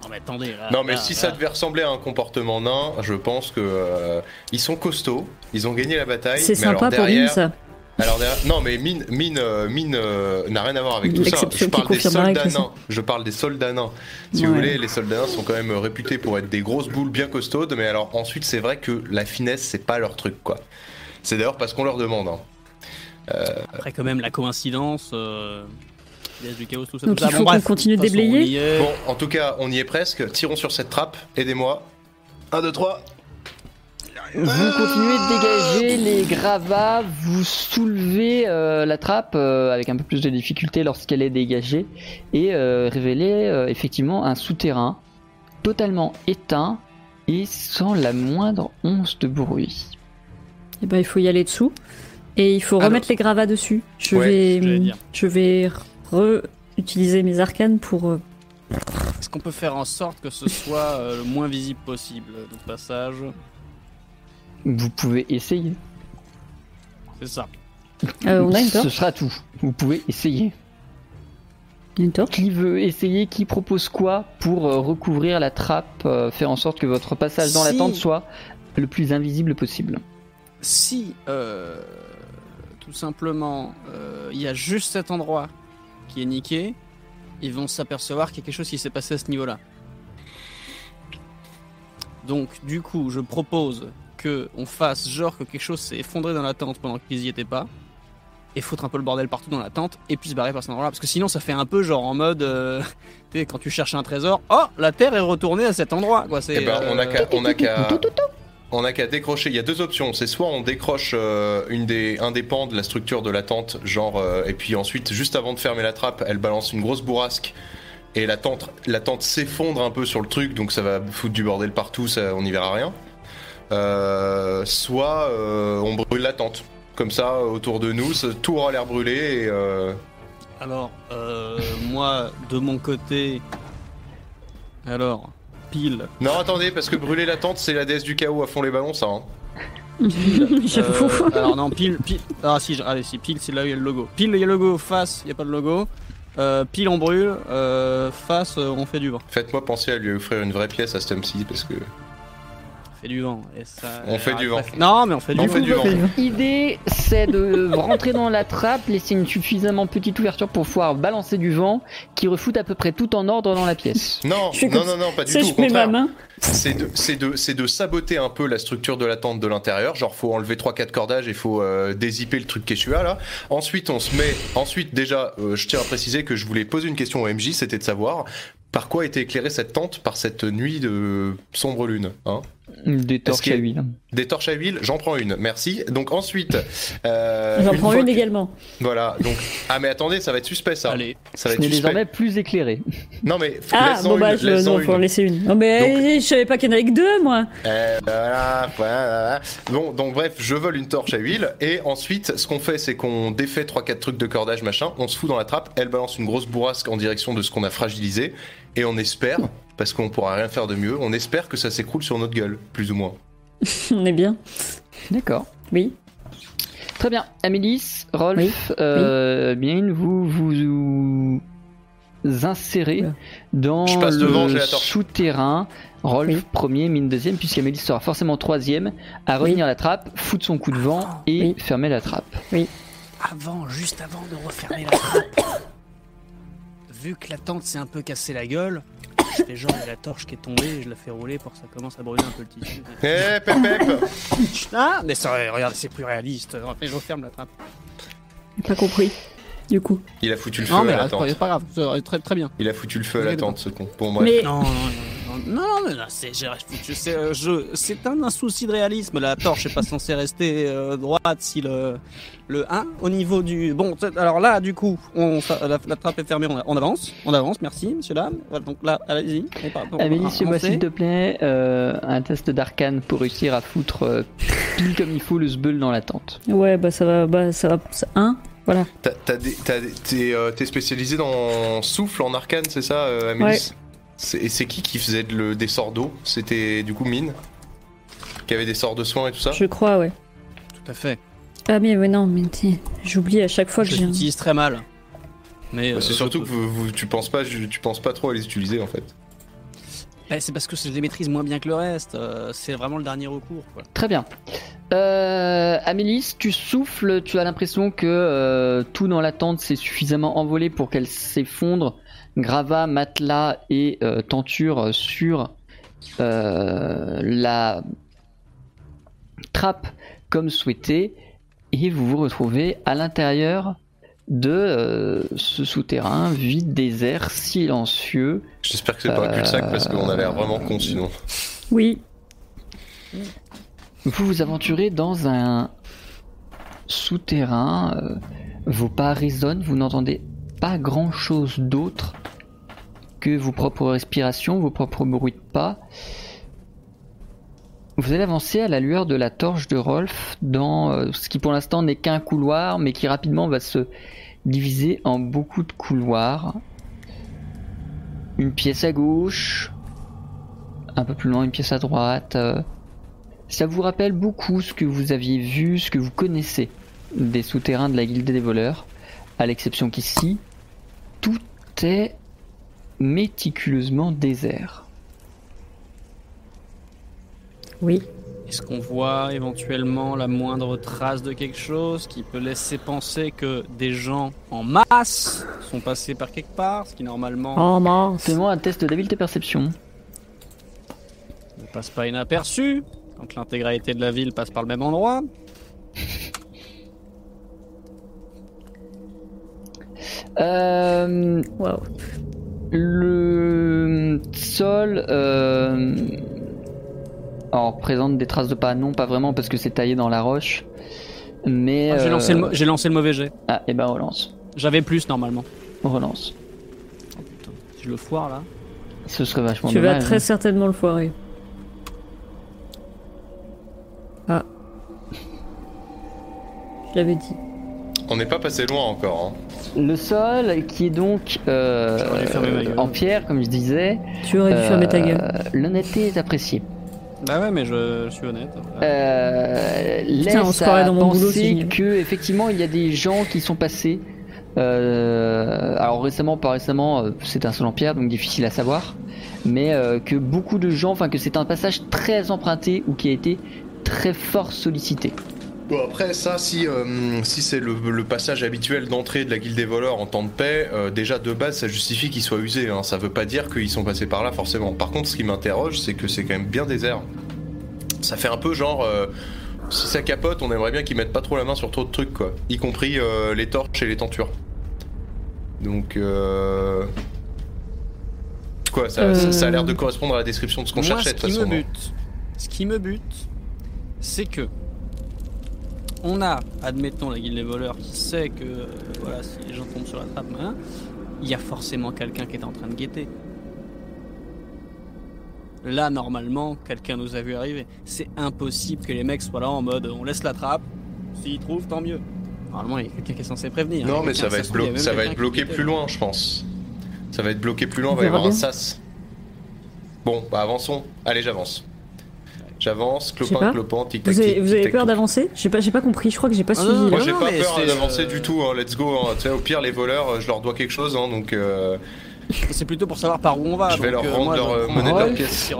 Non mais attendez. là- Non mais là- si là- ça devait ressembler à un comportement nain, je pense que euh, ils sont costauds, ils ont gagné la bataille. C'est mais alors sympa pour Mine, ça. Alors derrière- non mais mine mine euh, mine euh, n'a rien à voir avec tout ça. Je parle des soldats nains. Je parle des soldats nains. Si vous voulez, les soldats nains sont quand même réputés pour être des grosses boules bien costaudes, mais alors ensuite c'est vrai que la finesse c'est pas leur truc quoi. C'est d'ailleurs parce qu'on leur demande. hein. Après quand même la coïncidence. Euh... du chaos, tout ça. Donc tout ça. il Bon, faut qu'on continue de déblayer. Bon, en tout cas, on y est presque. Tirons sur cette trappe. Aidez-moi. 1, 2, 3. Vous continuez de dégager les gravats, vous soulevez euh, la trappe euh, avec un peu plus de difficulté lorsqu'elle est dégagée et euh, révélez euh, effectivement un souterrain totalement éteint et sans la moindre once de bruit. Et ben il faut y aller dessous. Et il faut Alors- remettre les gravats dessus. Je Ouais, vais, je vais re-utiliser mes arcanes pour. euh, Est-ce qu'on peut faire en sorte que ce soit euh, le moins visible possible notre passage? Vous pouvez essayer. C'est ça. euh, on a une Ce torche. sera tout. Vous pouvez essayer. Une torche. Qui veut essayer Qui propose quoi pour euh, recouvrir la trappe, euh, faire en sorte que votre passage dans la tente soit le plus invisible possible? Si euh, tout simplement euh, il y a juste cet endroit qui est niqué, ils vont s'apercevoir qu'il y a quelque chose qui s'est passé à ce niveau-là. Donc du coup, je propose que on fasse genre que quelque chose s'est effondré dans la tente pendant qu'ils y étaient pas, et foutre un peu le bordel partout dans la tente, et puis se barrer par cet endroit-là, parce que sinon ça fait un peu genre en mode, euh, tu sais, quand tu cherches un trésor, oh la terre est retournée à cet endroit, quoi. C'est Eh ben, on a euh, qu'à, on a qu'à, on a qu'à décrocher. Il y a deux options. C'est soit on décroche euh, une des, un des pans de la structure de la tente, genre, euh, et puis ensuite, juste avant de fermer la trappe, elle balance une grosse bourrasque et la tente, la tente s'effondre un peu sur le truc, donc ça va foutre du bordel partout, ça, on n'y verra rien. Euh, soit euh, on brûle la tente. Comme ça, autour de nous, tout aura l'air brûlé et euh, Alors, euh, moi, de mon côté. Alors, pile. Non, attendez, parce que brûler la tente, c'est la déesse du chaos à fond les ballons, ça. hein. J'avoue. Euh, alors, non, pile. pile ah, si, je- allez, si, pile, c'est là où il y a le logo. Pile, il y a le logo. Face, il n'y a pas de logo. Euh, pile, on brûle. Euh, face, on fait du vent. Faites-moi penser à lui offrir une vraie pièce à Stumpsy, parce que. On fait du vent. Et ça, On fait du vent. Non, mais on fait On du fait vent. du vent. L'idée, c'est de rentrer dans la trappe, laisser une suffisamment petite ouverture pour pouvoir balancer du vent qui refoute à peu près tout en ordre dans la pièce. Non, non, comme non, non, pas du Ça, tout. je Au mets ma main. c'est de, c'est de, c'est de saboter un peu la structure de la tente de l'intérieur. Genre, faut enlever 3-4 cordages et faut euh, dézipper le truc Quechua là. Ensuite, on se met. Ensuite, déjà, euh, je tiens à préciser que je voulais poser une question au MJ, c'était de savoir par quoi était éclairée cette tente par cette nuit de sombre lune. Hein Des torches à huile. Des torches à huile, j'en prends une, merci. Donc ensuite, euh, J'en prends une que- également. Voilà. Donc ah mais attendez, ça va être suspect ça. Allez. Ça va Ce être suspect. désormais plus éclairé. Non mais Ah, bon bah, une, je non, faut en laisser une. Non, mais je savais pas qu'il y en avait que deux, moi. Euh, voilà, voilà. Bon, donc bref, je vole une torche à huile et ensuite, ce qu'on fait, c'est qu'on défait 3-4 trucs de cordage, machin, on se fout dans la trappe, elle balance une grosse bourrasque en direction de ce qu'on a fragilisé et on espère, parce qu'on pourra rien faire de mieux, on espère que ça s'écroule sur notre gueule, plus ou moins. On est bien. D'accord. Oui. Très bien. Amélis, Rolf, Oui, euh, bien, vous vous, vous insérez dans Je passe le devant, torche. souterrain. Rolf Oui. premier, mine deuxième, puisqu'Amélis sera forcément troisième à revenir la trappe, foutre son coup de vent et Oui. fermer la trappe. Avant, juste avant de refermer la trappe, vu que la tente s'est un peu cassée la gueule, je fais genre la torche qui est tombée et je la fais rouler pour que ça commence à brûler un peu le tissu. Eh, pep, pep Ah, mais ça, regarde, c'est plus réaliste. Et je referme la trappe. Pas compris. Du coup. Il a foutu le feu Non, mais à la c'est tente. pas, c'est pas grave, très, très bien. Il a foutu le feu à la tente, ce con. Bon, bref. Mais Non, non, non, non, non, mais là, c'est, euh, je- c'est un, un souci de réalisme. La torche est pas censée rester euh, droite si le, le 1 au niveau du. Bon, alors là, du coup, on, la, la trappe est fermée, on, on avance, on avance, merci, monsieur dame. Voilà, donc là, allez-y. fais-moi avancer. s'il te plaît euh, un test d'arcane pour réussir à foutre euh, pile comme il faut le sbeul dans la tente. ouais, bah ça va, bah ça va. ça- Un, voilà. T'as- t'as des- t'as des- T'es euh, t'es spécialisé dans souffle en arcane, c'est ça, euh, Amélis C'est- Et c'est qui qui faisait le- des sorts d'eau? C'était du coup Mine Qui avait des sorts de soins et tout ça? Je crois, ouais. Tout à fait. Ah mais ouais, non, mais t'sais, j'oublie à chaque fois que Je j'ai. un- l'utilise très mal. Mais Bah, C'est euh, surtout je que peux. vous, vous- tu penses pas, tu penses pas trop à les utiliser en fait. Eh, c'est parce que je les maîtrise moins bien que le reste. euh, c'est vraiment le dernier recours. Quoi. Très bien. Euh, Amélis, tu souffles, tu as l'impression que euh, tout dans la tente s'est suffisamment envolé pour qu'elle s'effondre, gravat, matelas et euh, tenture sur euh, la trappe comme souhaité, et vous vous retrouvez à l'intérieur de euh, ce souterrain vide, désert, silencieux. J'espère que c'est pas un cul-de-sac parce qu'on a l'air vraiment con sinon. Oui. Vous vous aventurez dans un souterrain, euh, vos pas résonnent, vous n'entendez pas grand chose d'autre que vos propres respirations, vos propres bruits de pas. Vous allez avancer à la lueur de la torche de Rolf dans euh, ce qui pour l'instant n'est qu'un couloir, mais qui rapidement va se diviser en beaucoup de couloirs. Une pièce à gauche, un peu plus loin une pièce à droite. euh, ça vous rappelle beaucoup ce que vous aviez vu, ce que vous connaissez des souterrains de la Guilde des voleurs, à l'exception qu'ici, tout est méticuleusement désert. Oui. Est-ce qu'on voit éventuellement la moindre trace de quelque chose qui peut laisser penser que des gens en masse sont passés par quelque part, ce qui normalement Oh mince. Fais-moi un test d'habileté perception. ne passe pas inaperçu quand l'intégralité de la ville passe par le même endroit Euh, Waouh. Le sol euh, alors, présente des traces de pas, non pas vraiment parce que c'est taillé dans la roche. Mais Ah, J'ai euh, lancé, le mo- j'ai lancé le mauvais jet. ah et ben relance, J'avais plus normalement. relance. Oh putain, Si je le foire là. Ce serait vachement Tu vas très hein. certainement le foirer. Ah. Je l'avais dit. On n'est pas passé loin encore. Hein. Le sol qui est donc euh, en pierre, comme je disais. Tu aurais dû euh, fermer ta gueule. L'honnêteté est appréciée. Bah ouais, mais je, je suis honnête. Euh, Putain, on laisse se croirait à dans mon boulot, penser si. que effectivement il y a des gens qui sont passés. euh, alors récemment, pas récemment, c'est un sol en pierre, donc difficile à savoir. Mais euh, que beaucoup de gens, enfin que c'est un passage très emprunté ou qui a été très fort sollicité. Bon après ça, si, euh, si c'est le, le passage habituel d'entrée de la guilde des voleurs en temps de paix, euh, déjà de base ça justifie qu'ils soient usés. Hein. Ça veut pas dire qu'ils sont passés par là forcément. Par contre, ce qui m'interroge, c'est que c'est quand même bien désert. Ça fait un peu genre. euh, si ça capote, on aimerait bien qu'ils mettent pas trop la main sur trop de trucs quoi. Y compris euh, les torches et les tentures. Donc euh... Quoi, ça, ça- ça a l'air de correspondre à la description de ce qu'on cherchait de toute qui façon. me bute, ce qui me bute, c'est que on a, admettons, la guilde des voleurs qui sait que euh, voilà, si les gens tombent sur la trappe, hein, il y a forcément quelqu'un qui est en train de guetter. Là, normalement, quelqu'un nous a vu arriver. C'est impossible que les mecs soient là en mode on laisse la trappe, s'ils trouvent, tant mieux. Normalement, il y a quelqu'un qui est censé prévenir. Non, y a mais ça va être, blo- ça va bloqué plus loin, je pense. Ça va être bloqué plus loin, On va y avoir un sas. Bon, bah avançons. Allez, j'avance. J'avance, clopin, clopin, tic tac Vous avez, tic, vous avez tic, peur d'avancer J'ai pas, j'ai pas compris. Je crois que j'ai pas Ah, suivi. non. Moi Non, j'ai pas peur d'avancer euh, du tout, hein, let's go. hein. Tu sais, au pire, les voleurs, je leur dois quelque chose, hein, donc euh, C'est plutôt pour savoir par où on va. Je vais donc, leur euh, rendre moi, leur, euh, monnaie de leur pièce.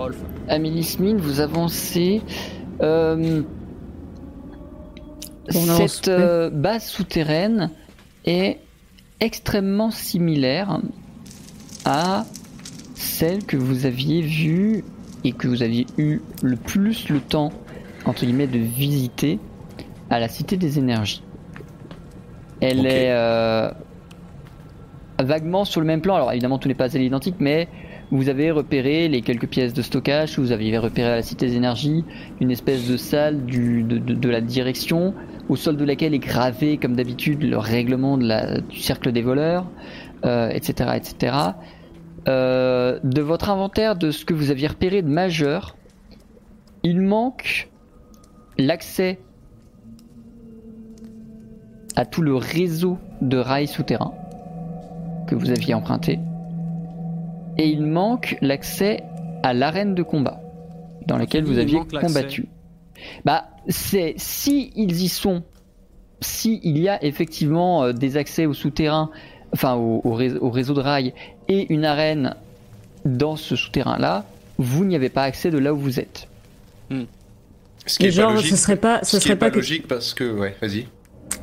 Amélie Smith, vous avancez. Euh, cette euh, base souterraine est extrêmement similaire à celle que vous aviez vue et que vous aviez eu le plus le temps, entre guillemets, de visiter à la Cité des Énergies. Elle est euh, vaguement sur le même plan. Alors évidemment, tout n'est pas à l'identique, mais vous avez repéré les quelques pièces de stockage vous aviez repéré à la Cité des Énergies, une espèce de salle du, de, de- de la direction, au sol de laquelle est gravé, comme d'habitude, le règlement de la- du cercle des voleurs, euh, etc., etc. Euh, de votre inventaire de ce que vous aviez repéré de majeur, il manque l'accès à tout le réseau de rails souterrains que vous aviez emprunté. Et il manque l'accès à l'arène de combat dans laquelle vous aviez combattu. Bah, c'est si ils y sont, si il y a effectivement euh, des accès au souterrain, enfin au, au réseau, au réseau de rails et une arène dans ce souterrain-là, vous n'y avez pas accès de là où vous êtes. Ce qui Mais est genre, pas logique. ce serait pas, ce serait pas pas que logique parce que, ouais, vas-y.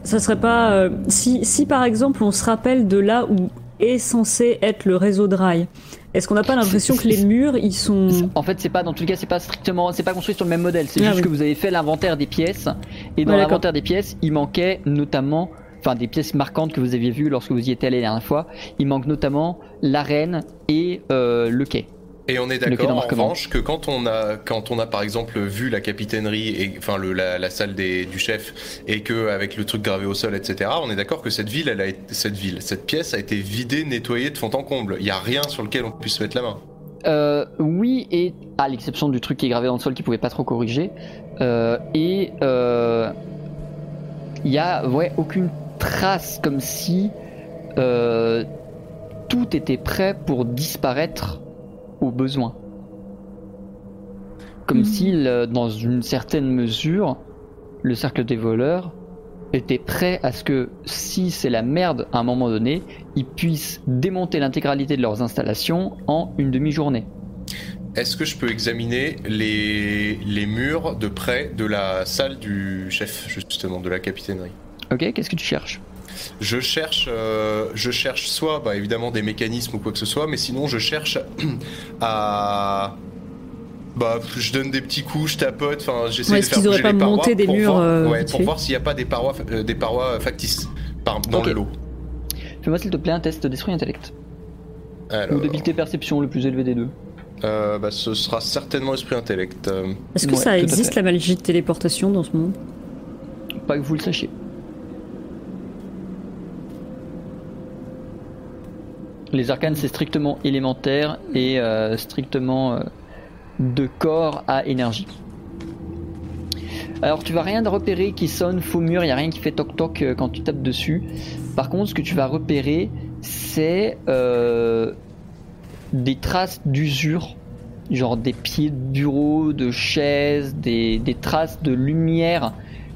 Ça serait pas. euh, si, si par exemple on se rappelle de là où est censé être le réseau de rails, est-ce qu'on n'a pas l'impression que les murs ils sont. En fait, c'est pas dans tous les cas, c'est pas strictement, c'est pas construit sur le même modèle. C'est Ah juste oui. que vous avez fait l'inventaire des pièces et dans Ouais, l'inventaire des pièces, il manquait notamment, enfin des pièces marquantes que vous aviez vues lorsque vous y étiez allé la dernière fois. Il manque notamment l'arène et euh, le quai. Et on est d'accord en revanche que quand on a quand on a par exemple vu la capitainerie et enfin le, la, la salle des, du chef et que avec le truc gravé au sol etc on est d'accord que cette ville elle a cette ville cette pièce a été vidée nettoyée de fond en comble il y a rien sur lequel on puisse mettre la main Euh, oui, et à l'exception du truc qui est gravé dans le sol qui pouvait pas trop corriger. Euh, et euh, il y a ouais aucune trace comme si euh, tout était prêt pour disparaître au besoin. Comme Mhm. si, le- dans une certaine mesure, le cercle des voleurs était prêt à ce que, si c'est la merde à un moment donné, ils puissent démonter l'intégralité de leurs installations en une demi-journée. est-ce que je peux examiner les les murs de près de la salle du chef justement de la capitainerie? Ok, qu'est-ce que tu cherches? Je cherche, euh, je cherche soit bah, évidemment des mécanismes ou quoi que ce soit, mais sinon je cherche à. Bah, je donne des petits coups, je tapote, enfin j'essaie Ouais, de est-ce faire qu'ils auraient bouger pas les parois monté des pour murs, voir, euh, ouais, pour voir s'il n'y a pas des parois, euh, des parois factices par, dans Ok. le lot. Fais-moi s'il te plaît un test d'esprit intellect. Alors, Ou d'habileté perception, le plus élevé des deux. euh, bah, ce sera certainement esprit intellect. Est-ce que Ouais, ça existe la magie de téléportation dans ce monde? Pas que vous le sachiez. Les arcanes, c'est strictement élémentaire et euh, strictement euh, de corps à énergie. Alors, tu vas rien repérer qui sonne faux mur, il n'y a rien qui fait toc-toc euh, quand tu tapes dessus. Par contre, ce que tu vas repérer, c'est des traces d'usure, genre des pieds de bureau, de chaises, des traces de lumière,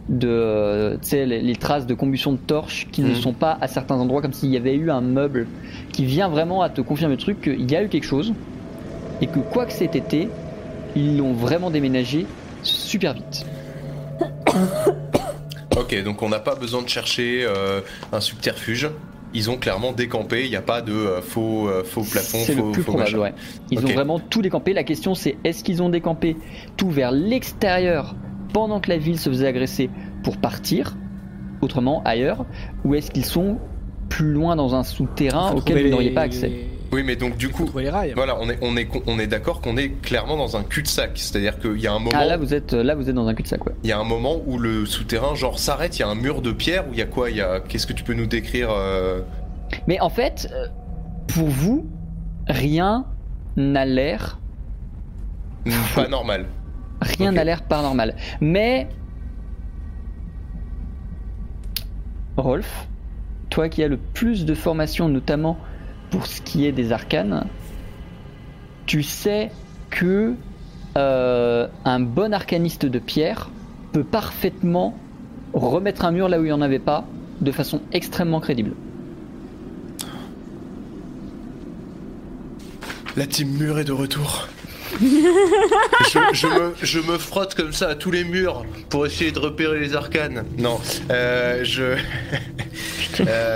de, euh, les, les traces de combustion de torches qui ne Mhm. sont pas à certains endroits, comme s'il y avait eu un meuble qui vient vraiment à te confirmer le truc qu'il y a eu quelque chose et que quoi que cet été, ils l'ont vraiment déménagé super vite. Ok, donc on n'a pas besoin de chercher euh, un subterfuge. Ils ont clairement décampé, il n'y a pas de euh, faux, euh, faux plafond, C'est faux, le plus faux probable, machin. ouais. Ils ont vraiment tout décampé. La question c'est est-ce qu'ils ont décampé tout vers l'extérieur pendant que la ville se faisait agresser pour partir, autrement ailleurs, ou est-ce qu'ils sont plus loin dans un souterrain auquel vous n'auriez les- pas accès? Oui, mais donc du coup, trouver les rails. voilà, on est, on est, on est d'accord qu'on est clairement dans un cul-de-sac. C'est-à-dire qu'il y a un moment, Ah là vous êtes là vous êtes dans un cul-de-sac ouais. il y a un moment où le souterrain genre s'arrête, il y a un mur de pierre, où il y a quoi? Il y a, qu'est-ce que tu peux nous décrire euh, Mais en fait, euh, pour vous, rien n'a l'air pas normal Rien Ok. n'a l'air paranormal. Mais. Rolf, toi qui as le plus de formation, notamment pour ce qui est des arcanes, tu sais que euh, un bon arcaniste de pierre peut parfaitement remettre un mur là où il n'y en avait pas de façon extrêmement crédible. La team mur est de retour. Je, je me, je me frotte comme ça à tous les murs pour essayer de repérer les arcanes. Non, euh, je. Euh,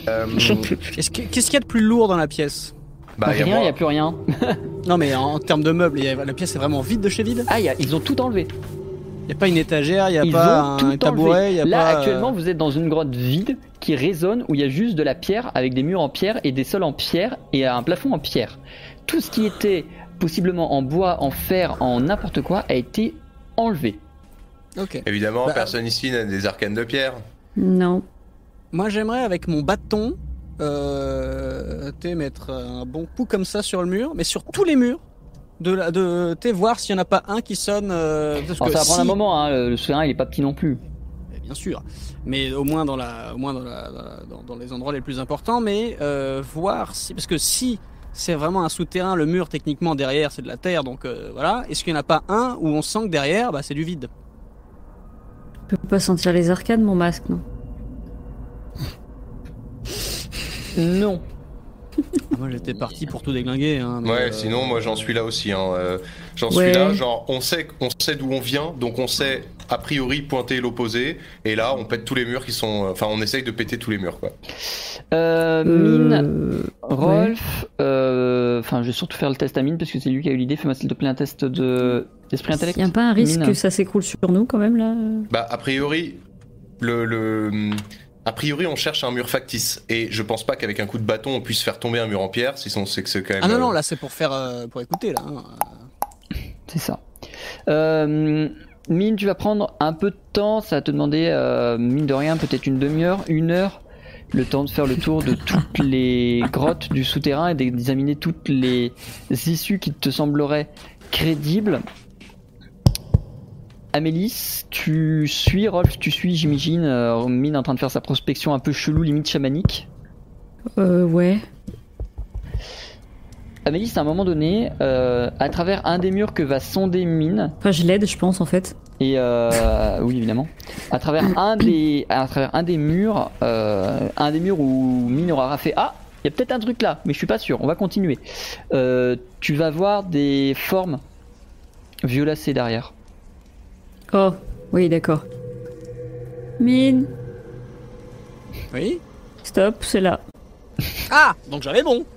Qu'est-ce que- qu'est-ce qu'il y a de plus lourd dans la pièce bah, y a rien, il n'y a plus rien. Non, mais en, termes de meubles, a- la pièce est vraiment vide de chez vide Ah, il y a- ils ont tout enlevé. Il n'y a pas une étagère, il n'y a Ils pas un tout tabouret, a Là, pas. euh, actuellement, vous êtes dans une grotte vide qui résonne où il y a juste de la pierre avec des murs en pierre et des sols en pierre et un plafond en pierre. Tout ce qui était possiblement en bois, en fer, en n'importe quoi a été enlevé. Ok. Évidemment, Bah, personne ici n'a des arcanes de pierre. Non. Moi, j'aimerais avec mon bâton, euh, t'es mettre un bon coup comme ça sur le mur, mais sur tous les murs. De, la- de t'es voir s'il n'y en a pas un qui sonne. euh, parce Alors, que ça va prendre si- un moment, hein, le souterrain il est pas petit non plus. Eh Bien sûr, mais au moins dans la, au moins dans, la- dans la- dans- dans les endroits les plus importants, mais euh, voir si, parce que si c'est vraiment un souterrain, le mur techniquement derrière c'est de la terre, donc euh, voilà. Est-ce qu'il n'y en a pas un où on sent que derrière, bah, c'est du vide? Je peux pas sentir les arcades, mon masque, non? Non. Moi j'étais parti pour tout déglinguer. Hein, mais, Ouais, euh, sinon, moi j'en suis là aussi. Hein. euh, j'en Ouais. suis là, genre, on sait, on sait d'où on vient, donc on sait a priori pointer l'opposé, et là on pète tous les murs qui sont. Enfin, on essaye de péter tous les murs, quoi. Euh, Mine, Euh, Rolf, euh, enfin je vais surtout faire le test à Mine parce que c'est lui qui a eu l'idée. Fais-moi s'il te plaît un test de d'esprit intellect. Y a pas un risque Mine. que ça s'écroule sur nous quand même là? Bah, a priori, le. le... A priori, on cherche un mur factice, et je pense pas qu'avec un coup de bâton on puisse faire tomber un mur en pierre, si on sait que c'est quand même. Ah non non euh, là c'est pour faire, euh, pour écouter là. hein. C'est ça. Euh, mine, tu vas prendre un peu de temps. Ça va te demander, euh, mine de rien, peut-être une demi-heure, une heure, le temps de faire le tour de toutes les grottes du souterrain et d'examiner toutes les issues qui te sembleraient crédibles. Amélis, tu suis, Rolf, tu suis, j'imagine, euh, Mine en train de faire sa prospection un peu chelou, limite chamanique. Euh, ouais. Amélis, à un moment donné, euh, à travers un des murs que va sonder Mine, Enfin, je l'aide, je pense, en fait. Et euh, oui, évidemment. À travers un des, à travers un des murs, euh, un des murs où Mine aura fait Ah, il y a peut-être un truc là, mais je suis pas sûr. On va continuer. Euh, tu vas voir des formes violacées derrière. Oh, oui, d'accord. Mine, Oui? stop, c'est là. Ah donc j'avais bon.